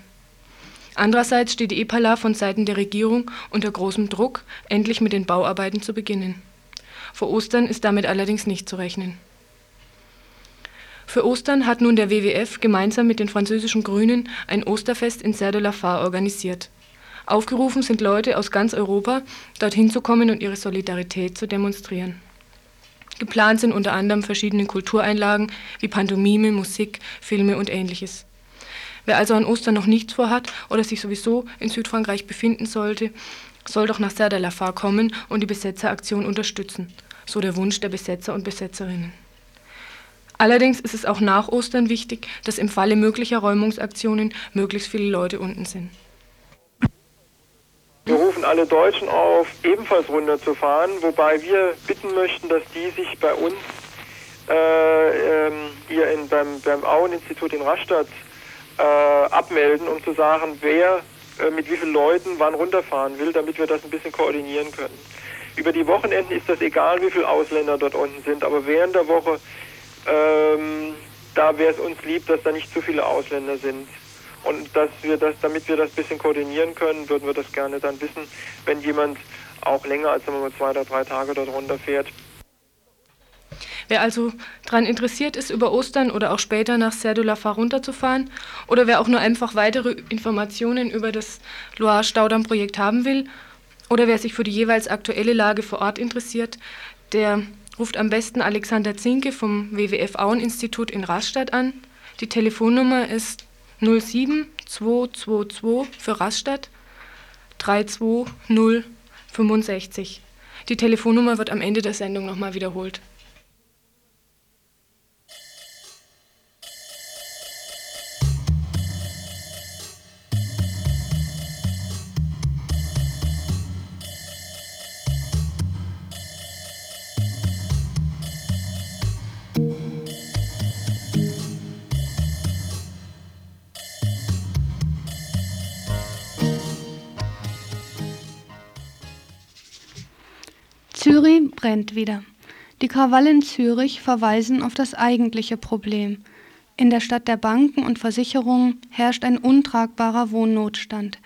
Andererseits steht die EPALA von Seiten der Regierung unter großem Druck, endlich mit den Bauarbeiten zu beginnen. Vor Ostern ist damit allerdings nicht zu rechnen. Für Ostern hat nun der WWF gemeinsam mit den französischen Grünen ein Osterfest in Serre de la Fare organisiert. Aufgerufen sind Leute aus ganz Europa, dorthin zu kommen und ihre Solidarität zu demonstrieren. Geplant sind unter anderem verschiedene Kultureinlagen wie Pantomime, Musik, Filme und ähnliches. Wer also an Ostern noch nichts vorhat oder sich sowieso in Südfrankreich befinden sollte, soll doch nach Serre de la Fare kommen und die Besetzeraktion unterstützen, so der Wunsch der Besetzer und Besetzerinnen. Allerdings ist es auch nach Ostern wichtig, dass im Falle möglicher Räumungsaktionen möglichst viele Leute unten sind. Wir rufen alle Deutschen auf, ebenfalls runterzufahren, wobei wir bitten möchten, dass die sich bei uns äh, ähm, hier in, beim, beim Auen-Institut in Rastatt äh, abmelden, um zu sagen, wer äh, mit wie vielen Leuten wann runterfahren will, damit wir das ein bisschen koordinieren können. Über die Wochenenden ist das egal, wie viele Ausländer dort unten sind, aber während der Woche, ähm, da wäre es uns lieb, dass da nicht zu viele Ausländer sind. Und dass wir das, damit wir das ein bisschen koordinieren können, würden wir das gerne dann wissen, wenn jemand auch länger als sagen wir mal, zwei oder drei Tage dort runterfährt. Wer also daran interessiert ist, über Ostern oder auch später nach Serre de la Far runterzufahren oder wer auch nur einfach weitere Informationen über das Loire-Staudamm-Projekt haben will oder wer sich für die jeweils aktuelle Lage vor Ort interessiert, der ruft am besten Alexander Zinke vom WWF Auen-Institut in Rastatt an. Die Telefonnummer ist 07 222 für Rastatt 32065. Die Telefonnummer wird am Ende der Sendung nochmal wiederholt. Zürich brennt wieder. Die Krawalle in Zürich verweisen auf das eigentliche Problem. In der Stadt der Banken und Versicherungen herrscht ein untragbarer Wohnnotstand.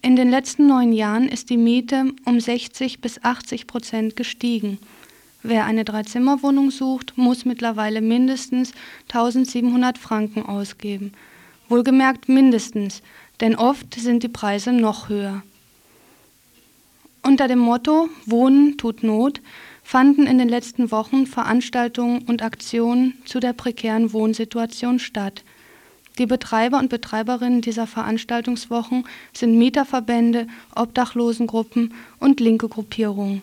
In den letzten neun Jahren ist die Miete um 60 bis 80 Prozent gestiegen. Wer eine Dreizimmerwohnung sucht, muss mittlerweile mindestens 1700 Franken ausgeben. Wohlgemerkt mindestens, denn oft sind die Preise noch höher. Unter dem Motto Wohnen tut Not fanden in den letzten Wochen Veranstaltungen und Aktionen zu der prekären Wohnsituation statt. Die Betreiber und Betreiberinnen dieser Veranstaltungswochen sind Mieterverbände, Obdachlosengruppen und linke Gruppierungen.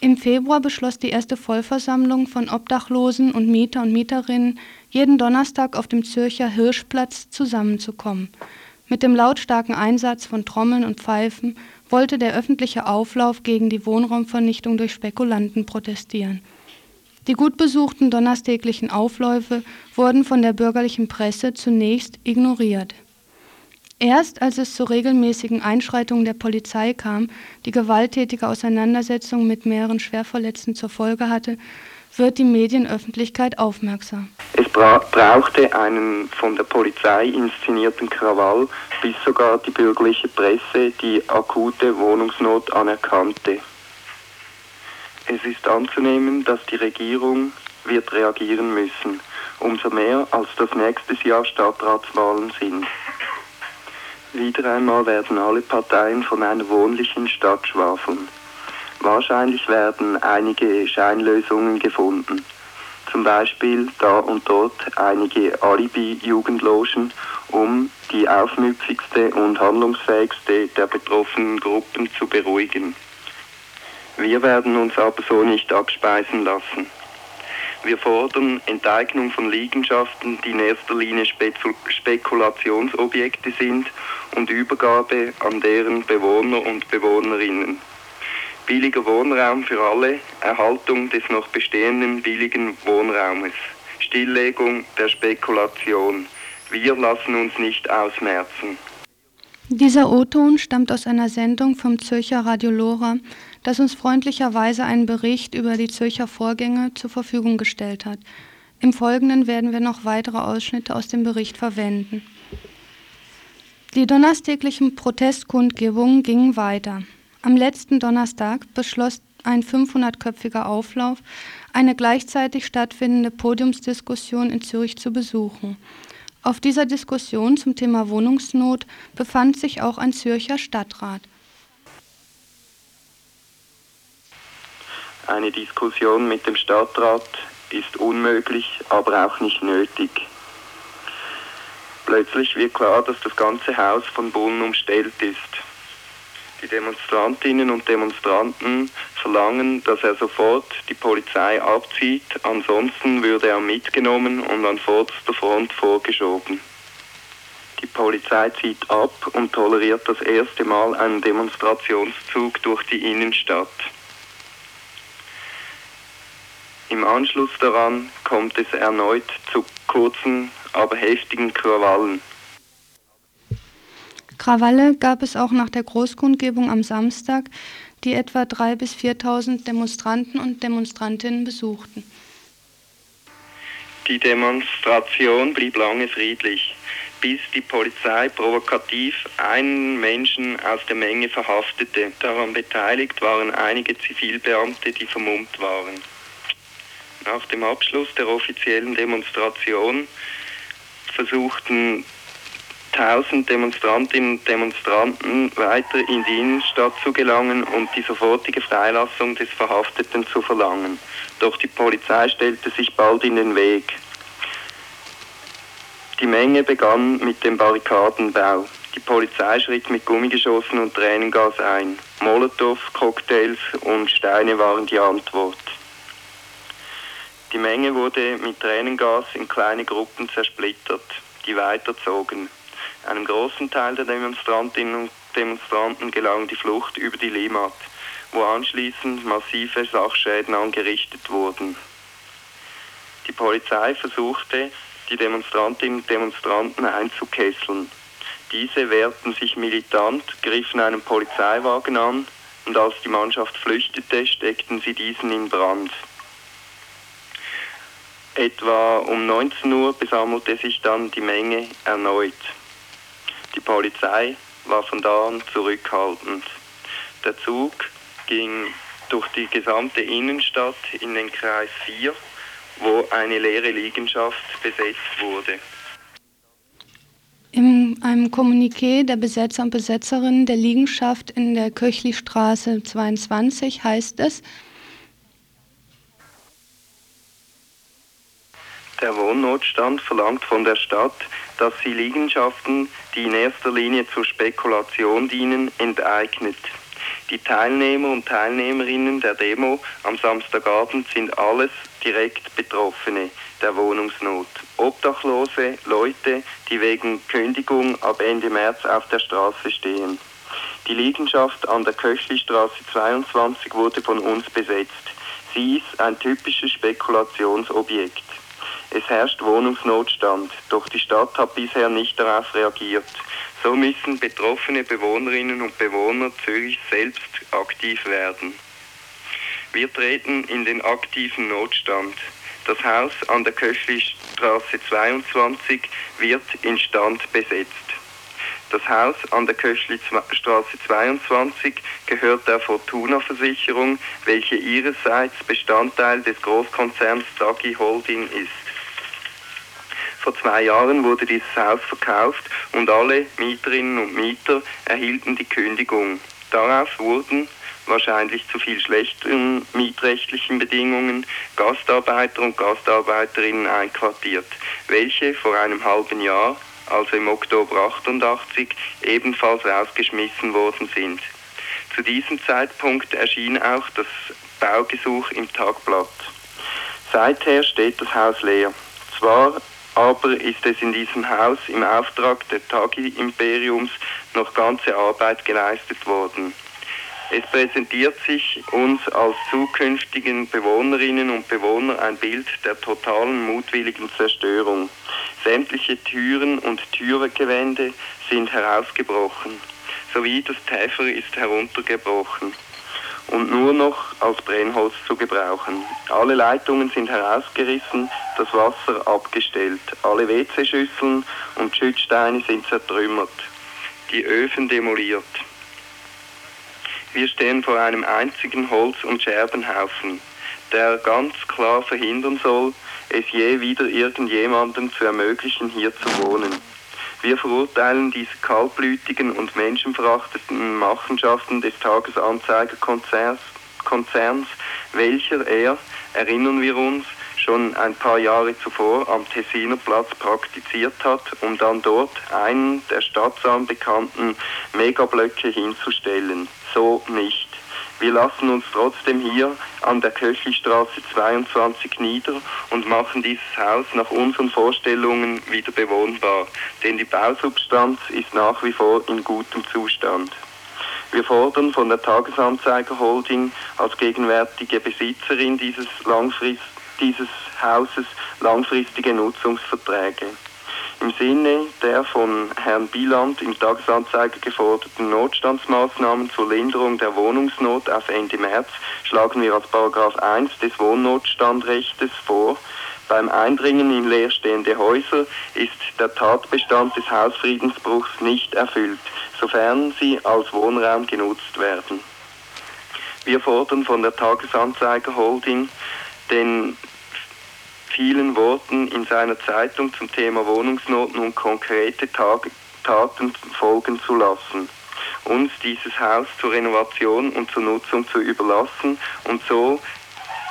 Im Februar beschloss die erste Vollversammlung von Obdachlosen und Mieter und Mieterinnen, jeden Donnerstag auf dem Zürcher Hirschplatz zusammenzukommen. Mit dem lautstarken Einsatz von Trommeln und Pfeifen wollte der öffentliche Auflauf gegen die Wohnraumvernichtung durch Spekulanten protestieren. Die gut besuchten donnerstäglichen Aufläufe wurden von der bürgerlichen Presse zunächst ignoriert. Erst als es zu regelmäßigen Einschreitungen der Polizei kam, die gewalttätige Auseinandersetzungen mit mehreren Schwerverletzten zur Folge hatte, wird die Medienöffentlichkeit aufmerksam. Es bra brauchte einen von der Polizei inszenierten Krawall, bis sogar die bürgerliche Presse die akute Wohnungsnot anerkannte. Es ist anzunehmen, dass die Regierung wird reagieren müssen, umso mehr als das nächstes Jahr Stadtratswahlen sind. Wieder einmal werden alle Parteien von einer wohnlichen Stadt schwafeln. Wahrscheinlich werden einige Scheinlösungen gefunden. Zum Beispiel da und dort einige Alibi-Jugendlogen, um die aufmüpfigste und handlungsfähigste der betroffenen Gruppen zu beruhigen. Wir werden uns aber so nicht abspeisen lassen. Wir fordern Enteignung von Liegenschaften, die in erster Linie Spekulationsobjekte sind, und Übergabe an deren Bewohner und Bewohnerinnen billiger Wohnraum für alle, Erhaltung des noch bestehenden billigen Wohnraumes, Stilllegung der Spekulation. Wir lassen uns nicht ausmerzen. Dieser O-Ton stammt aus einer Sendung vom Zürcher Radio Lora, das uns freundlicherweise einen Bericht über die Zürcher Vorgänge zur Verfügung gestellt hat. Im Folgenden werden wir noch weitere Ausschnitte aus dem Bericht verwenden. Die donnerstäglichen Protestkundgebungen gingen weiter. Am letzten Donnerstag beschloss ein 500-köpfiger Auflauf, eine gleichzeitig stattfindende Podiumsdiskussion in Zürich zu besuchen. Auf dieser Diskussion zum Thema Wohnungsnot befand sich auch ein Zürcher Stadtrat. Eine Diskussion mit dem Stadtrat ist unmöglich, aber auch nicht nötig. Plötzlich wird klar, dass das ganze Haus von Bullen umstellt ist. Die Demonstrantinnen und Demonstranten verlangen, dass er sofort die Polizei abzieht, ansonsten würde er mitgenommen und an vorderster Front vorgeschoben. Die Polizei zieht ab und toleriert das erste Mal einen Demonstrationszug durch die Innenstadt. Im Anschluss daran kommt es erneut zu kurzen, aber heftigen Krawallen. Krawalle gab es auch nach der Großkundgebung am Samstag, die etwa 3.000 bis 4.000 Demonstranten und Demonstrantinnen besuchten. Die Demonstration blieb lange friedlich, bis die Polizei provokativ einen Menschen aus der Menge verhaftete. Daran beteiligt waren einige Zivilbeamte, die vermummt waren. Nach dem Abschluss der offiziellen Demonstration versuchten tausend Demonstrantinnen und Demonstranten weiter in die Innenstadt zu gelangen und die sofortige Freilassung des Verhafteten zu verlangen. Doch die Polizei stellte sich bald in den Weg. Die Menge begann mit dem Barrikadenbau. Die Polizei schritt mit Gummigeschossen und Tränengas ein. Molotow, Cocktails und Steine waren die Antwort. Die Menge wurde mit Tränengas in kleine Gruppen zersplittert, die weiterzogen. Einem großen Teil der Demonstrantinnen und Demonstranten gelang die Flucht über die Limmat, wo anschließend massive Sachschäden angerichtet wurden. Die Polizei versuchte, die Demonstrantinnen und Demonstranten einzukesseln. Diese wehrten sich militant, griffen einen Polizeiwagen an und als die Mannschaft flüchtete, steckten sie diesen in Brand. Etwa um 19 Uhr besammelte sich dann die Menge erneut. Die Polizei war von da an zurückhaltend. Der Zug ging durch die gesamte Innenstadt in den Kreis 4, wo eine leere Liegenschaft besetzt wurde. In einem Kommuniqué der Besetzer und Besetzerinnen der Liegenschaft in der Köchlistraße 22 heißt es, Der Wohnnotstand verlangt von der Stadt, dass sie Liegenschaften, die in erster Linie zur Spekulation dienen, enteignet. Die Teilnehmer und Teilnehmerinnen der Demo am Samstagabend sind alles direkt Betroffene der Wohnungsnot. Obdachlose, Leute, die wegen Kündigung ab Ende März auf der Straße stehen. Die Liegenschaft an der Köchlistraße 22 wurde von uns besetzt. Sie ist ein typisches Spekulationsobjekt. Es herrscht Wohnungsnotstand, doch die Stadt hat bisher nicht darauf reagiert. So müssen betroffene Bewohnerinnen und Bewohner Zürich selbst aktiv werden. Wir treten in den aktiven Notstand. Das Haus an der Köchlistraße 22 wird instand besetzt. Das Haus an der Köchlistraße 22 gehört der Fortuna Versicherung, welche ihrerseits Bestandteil des Großkonzerns Sagi Holding ist. Vor zwei Jahren wurde dieses Haus verkauft und alle Mieterinnen und Mieter erhielten die Kündigung. Darauf wurden wahrscheinlich zu viel schlechteren mietrechtlichen Bedingungen Gastarbeiter und Gastarbeiterinnen einquartiert, welche vor einem halben Jahr, also im Oktober 88, ebenfalls rausgeschmissen worden sind. Zu diesem Zeitpunkt erschien auch das Baugesuch im Tagblatt. Seither steht das Haus leer. Zwar aber ist es in diesem Haus im Auftrag der Tagi-Imperiums noch ganze Arbeit geleistet worden. Es präsentiert sich uns als zukünftigen Bewohnerinnen und Bewohner ein Bild der totalen mutwilligen Zerstörung. Sämtliche Türen und Türgewände sind herausgebrochen, sowie das Täfer ist heruntergebrochen und nur noch als Brennholz zu gebrauchen. Alle Leitungen sind herausgerissen, das Wasser abgestellt. Alle WC-Schüsseln und Schützsteine sind zertrümmert. Die Öfen demoliert. Wir stehen vor einem einzigen Holz- und Scherbenhaufen, der ganz klar verhindern soll, es je wieder irgendjemandem zu ermöglichen, hier zu wohnen. Wir verurteilen diese kaltblütigen und menschenverachtenden Machenschaften des Tagesanzeigerkonzerns, Konzerns, welcher er, erinnern wir uns, schon ein paar Jahre zuvor am Tessiner Platz praktiziert hat, um dann dort einen der Stadtsaal bekannten Megablöcke hinzustellen. So nicht. Wir lassen uns trotzdem hier an der Köchlistraße 22 nieder und machen dieses Haus nach unseren Vorstellungen wieder bewohnbar, denn die Bausubstanz ist nach wie vor in gutem Zustand. Wir fordern von der Tagesanzeiger Holding als gegenwärtige Besitzerin dieses, dieses Hauses langfristige Nutzungsverträge. Im Sinne der von Herrn Bieland im Tagesanzeiger geforderten Notstandsmaßnahmen zur Linderung der Wohnungsnot auf Ende März schlagen wir als Paragraph 1 des Wohnnotstandrechtes vor, beim Eindringen in leerstehende Häuser ist der Tatbestand des Hausfriedensbruchs nicht erfüllt, sofern sie als Wohnraum genutzt werden. Wir fordern von der Tagesanzeiger Holding den vielen Worten in seiner Zeitung zum Thema Wohnungsnot nun konkrete Tag Taten folgen zu lassen, uns dieses Haus zur Renovation und zur Nutzung zu überlassen und so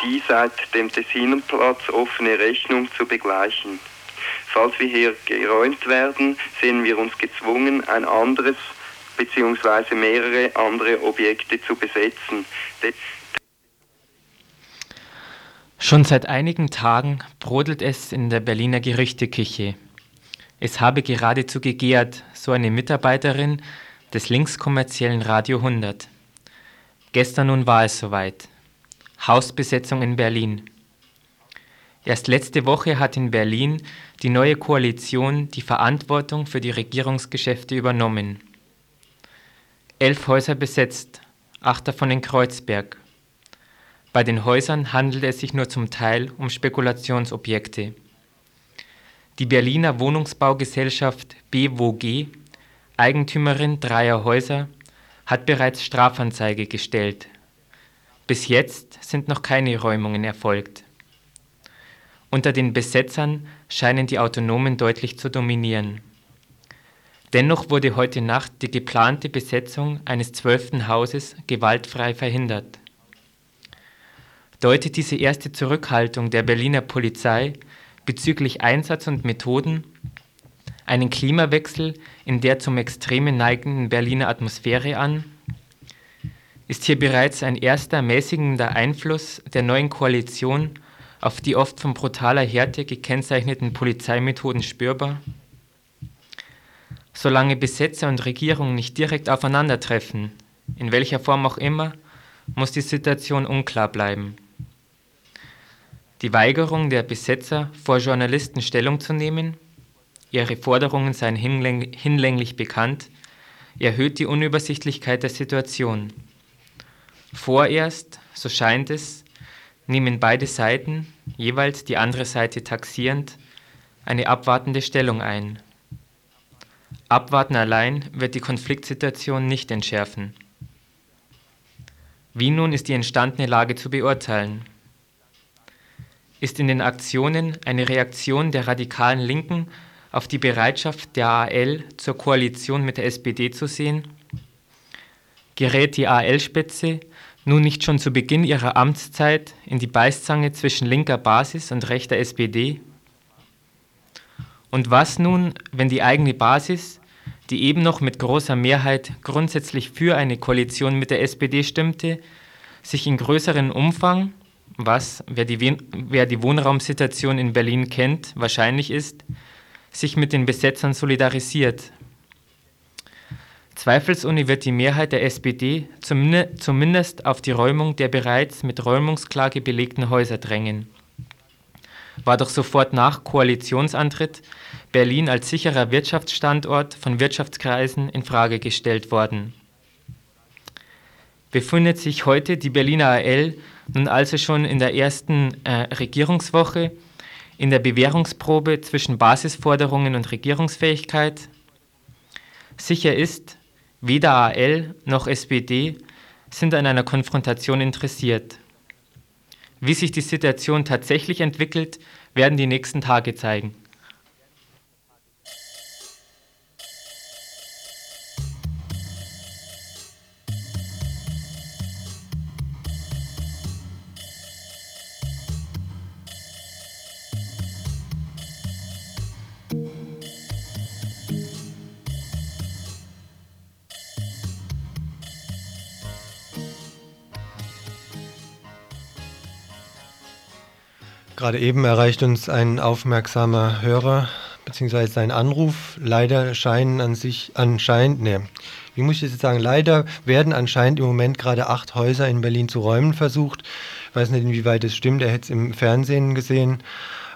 die seit dem Tessinerplatz offene Rechnung zu begleichen. Falls wir hier geräumt werden, sehen wir uns gezwungen, ein anderes bzw. mehrere andere Objekte zu besetzen. Schon seit einigen Tagen brodelt es in der Berliner Gerüchteküche. Es habe geradezu gegärt, so eine Mitarbeiterin des linkskommerziellen Radio 100. Gestern nun war es soweit. Hausbesetzung in Berlin. Erst letzte Woche hat in Berlin die neue Koalition die Verantwortung für die Regierungsgeschäfte übernommen. Elf Häuser besetzt, acht davon in Kreuzberg. Bei den Häusern handelt es sich nur zum Teil um Spekulationsobjekte. Die Berliner Wohnungsbaugesellschaft BWG, Eigentümerin dreier Häuser, hat bereits Strafanzeige gestellt. Bis jetzt sind noch keine Räumungen erfolgt. Unter den Besetzern scheinen die Autonomen deutlich zu dominieren. Dennoch wurde heute Nacht die geplante Besetzung eines zwölften Hauses gewaltfrei verhindert deutet diese erste Zurückhaltung der Berliner Polizei bezüglich Einsatz und Methoden einen Klimawechsel in der zum Extremen neigenden Berliner Atmosphäre an? Ist hier bereits ein erster mäßigender Einfluss der neuen Koalition auf die oft von brutaler Härte gekennzeichneten Polizeimethoden spürbar? Solange Besetzer und Regierung nicht direkt aufeinandertreffen, in welcher Form auch immer, muss die Situation unklar bleiben. Die Weigerung der Besetzer, vor Journalisten Stellung zu nehmen, ihre Forderungen seien hinlänglich bekannt, erhöht die Unübersichtlichkeit der Situation. Vorerst, so scheint es, nehmen beide Seiten, jeweils die andere Seite taxierend, eine abwartende Stellung ein. Abwarten allein wird die Konfliktsituation nicht entschärfen. Wie nun ist die entstandene Lage zu beurteilen? Ist in den Aktionen eine Reaktion der radikalen Linken auf die Bereitschaft der AL zur Koalition mit der SPD zu sehen? Gerät die AL-Spitze nun nicht schon zu Beginn ihrer Amtszeit in die Beißzange zwischen linker Basis und rechter SPD? Und was nun, wenn die eigene Basis, die eben noch mit großer Mehrheit grundsätzlich für eine Koalition mit der SPD stimmte, sich in größerem Umfang was, wer die, wer die Wohnraumsituation in Berlin kennt, wahrscheinlich ist, sich mit den Besetzern solidarisiert. Zweifelsohne wird die Mehrheit der SPD zumindest auf die Räumung der bereits mit Räumungsklage belegten Häuser drängen. War doch sofort nach Koalitionsantritt Berlin als sicherer Wirtschaftsstandort von Wirtschaftskreisen in Frage gestellt worden. Befindet sich heute die Berliner AL nun also schon in der ersten äh, Regierungswoche in der Bewährungsprobe zwischen Basisforderungen und Regierungsfähigkeit. Sicher ist, weder AL noch SPD sind an einer Konfrontation interessiert. Wie sich die Situation tatsächlich entwickelt, werden die nächsten Tage zeigen. Gerade eben erreicht uns ein aufmerksamer Hörer beziehungsweise sein Anruf. Leider scheinen an sich anscheinend, ne, wie muss ich jetzt sagen, leider werden anscheinend im Moment gerade acht Häuser in Berlin zu räumen versucht. Ich weiß nicht, inwieweit es stimmt, er hätte es im Fernsehen gesehen,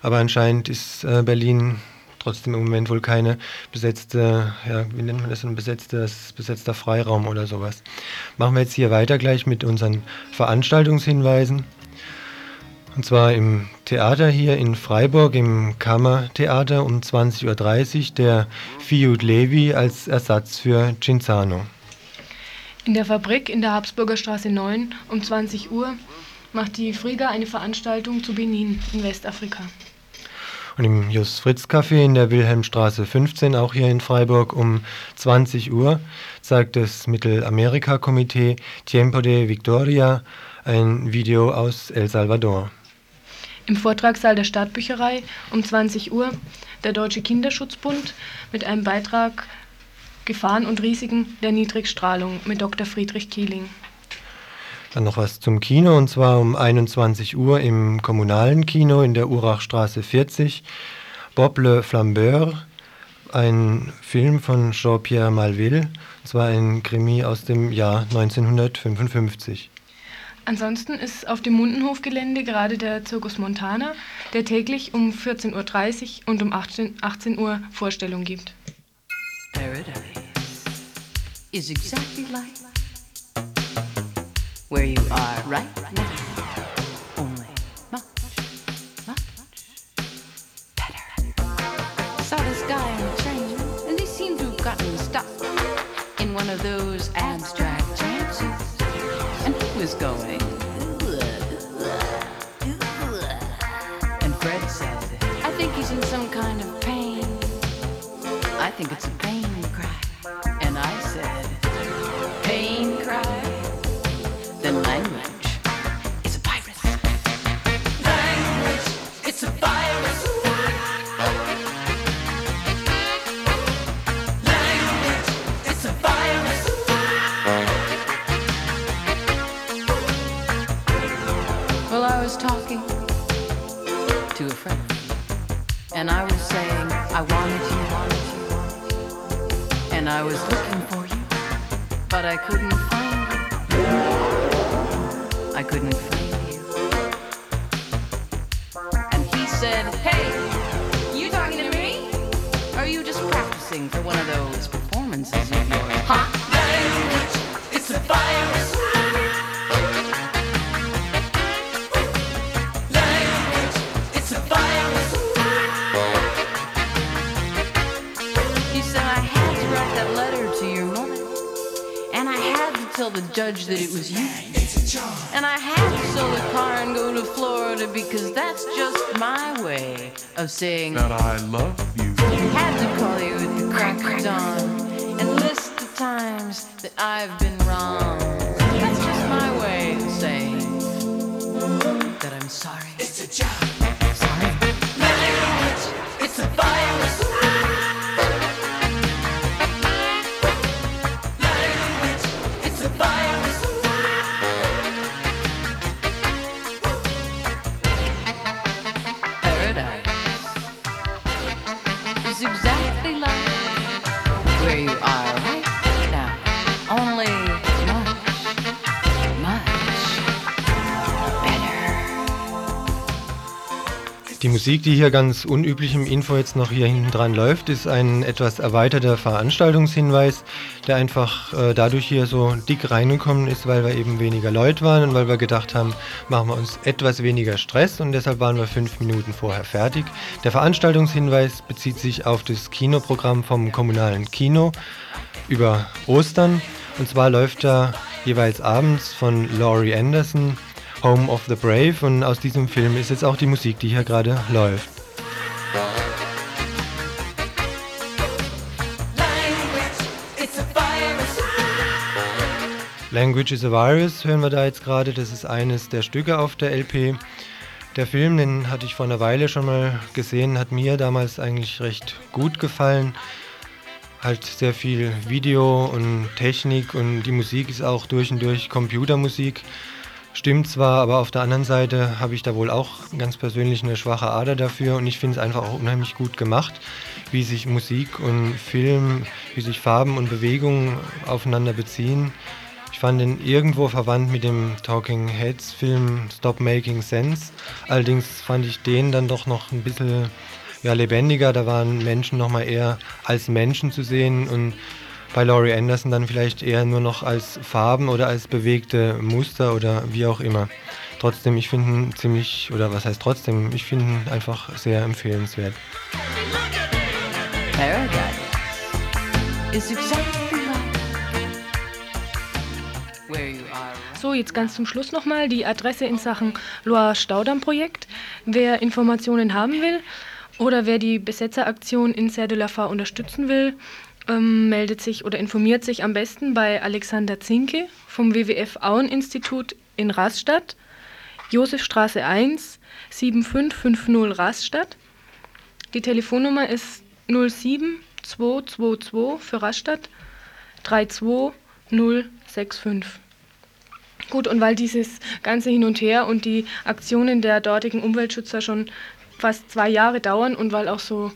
aber anscheinend ist äh, Berlin trotzdem im Moment wohl keine besetzte, ja, wie nennt man das, ein besetztes, besetzter Freiraum oder sowas. Machen wir jetzt hier weiter gleich mit unseren Veranstaltungshinweisen. Und zwar im Theater hier in Freiburg, im Kammertheater um 20.30 Uhr der Fiut Levi als Ersatz für Cinzano. In der Fabrik in der Habsburger Straße 9 um 20 Uhr macht die Friga eine Veranstaltung zu Benin in Westafrika. Und im Just Fritz Café in der Wilhelmstraße 15, auch hier in Freiburg, um 20 Uhr zeigt das Mittelamerika-Komitee Tiempo de Victoria ein Video aus El Salvador. Im Vortragssaal der Stadtbücherei um 20 Uhr der Deutsche Kinderschutzbund mit einem Beitrag Gefahren und Risiken der Niedrigstrahlung mit Dr. Friedrich Kieling. Dann noch was zum Kino und zwar um 21 Uhr im kommunalen Kino in der Urachstraße 40. Bob le Flambeur, ein Film von Jean-Pierre Malville, und zwar ein Krimi aus dem Jahr 1955. Ansonsten ist auf dem Mundenhofgelände gerade der Zirkus Montana, der täglich um 14.30 Uhr und um 18, 18 Uhr Vorstellung gibt. Paradise is exactly like where you are right now. Only much, much better. Saw this guy on a train, and he seemed to have gotten stuck in one of those abstract. Was going. And Fred said, I think he's in some kind of pain. I think it's a saying that I love you. had to call you at the crack of dawn and list the times that I've been wrong. That's just my way of saying that I'm sorry. Musik, die hier ganz unüblich im Info jetzt noch hier hinten dran läuft, ist ein etwas erweiterter Veranstaltungshinweis, der einfach äh, dadurch hier so dick reingekommen ist, weil wir eben weniger Leute waren und weil wir gedacht haben, machen wir uns etwas weniger Stress und deshalb waren wir fünf Minuten vorher fertig. Der Veranstaltungshinweis bezieht sich auf das Kinoprogramm vom kommunalen Kino über Ostern und zwar läuft da jeweils abends von Laurie Anderson Home of the Brave und aus diesem Film ist jetzt auch die Musik, die hier gerade läuft. Language is a Virus hören wir da jetzt gerade. Das ist eines der Stücke auf der LP. Der Film, den hatte ich vor einer Weile schon mal gesehen, hat mir damals eigentlich recht gut gefallen. Halt sehr viel Video und Technik und die Musik ist auch durch und durch Computermusik. Stimmt zwar, aber auf der anderen Seite habe ich da wohl auch ganz persönlich eine schwache Ader dafür und ich finde es einfach auch unheimlich gut gemacht, wie sich Musik und Film, wie sich Farben und Bewegungen aufeinander beziehen. Ich fand ihn irgendwo verwandt mit dem Talking Heads Film Stop Making Sense. Allerdings fand ich den dann doch noch ein bisschen ja, lebendiger. Da waren Menschen noch mal eher als Menschen zu sehen und bei Laurie Anderson dann vielleicht eher nur noch als Farben oder als bewegte Muster oder wie auch immer. Trotzdem, ich finde ihn ziemlich, oder was heißt trotzdem, ich finde ihn einfach sehr empfehlenswert. So, jetzt ganz zum Schluss nochmal die Adresse in Sachen Loire Staudamm-Projekt. Wer Informationen haben will oder wer die Besetzeraktion in Serre de la Far unterstützen will, ähm, meldet sich oder informiert sich am besten bei Alexander Zinke vom WWF Auen-Institut in Rastatt, Josefstraße 1, 7550 Rastatt. Die Telefonnummer ist 07222 für Rastatt 32065. Gut, und weil dieses ganze Hin und Her und die Aktionen der dortigen Umweltschützer schon fast zwei Jahre dauern und weil auch so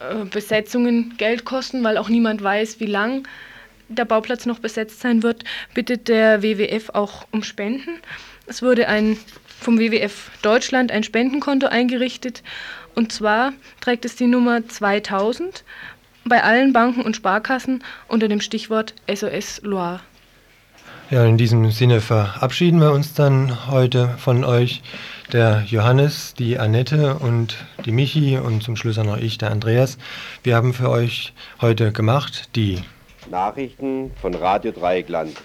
äh, Besetzungen Geld kosten, weil auch niemand weiß, wie lang der Bauplatz noch besetzt sein wird, bittet der WWF auch um Spenden. Es wurde ein vom WWF Deutschland ein Spendenkonto eingerichtet und zwar trägt es die Nummer 2000 bei allen Banken und Sparkassen unter dem Stichwort SOS Loire. Ja, in diesem Sinne verabschieden wir uns dann heute von euch. Der Johannes, die Annette und die Michi und zum Schluss auch noch ich, der Andreas. Wir haben für euch heute gemacht die Nachrichten von Radio Dreieckland.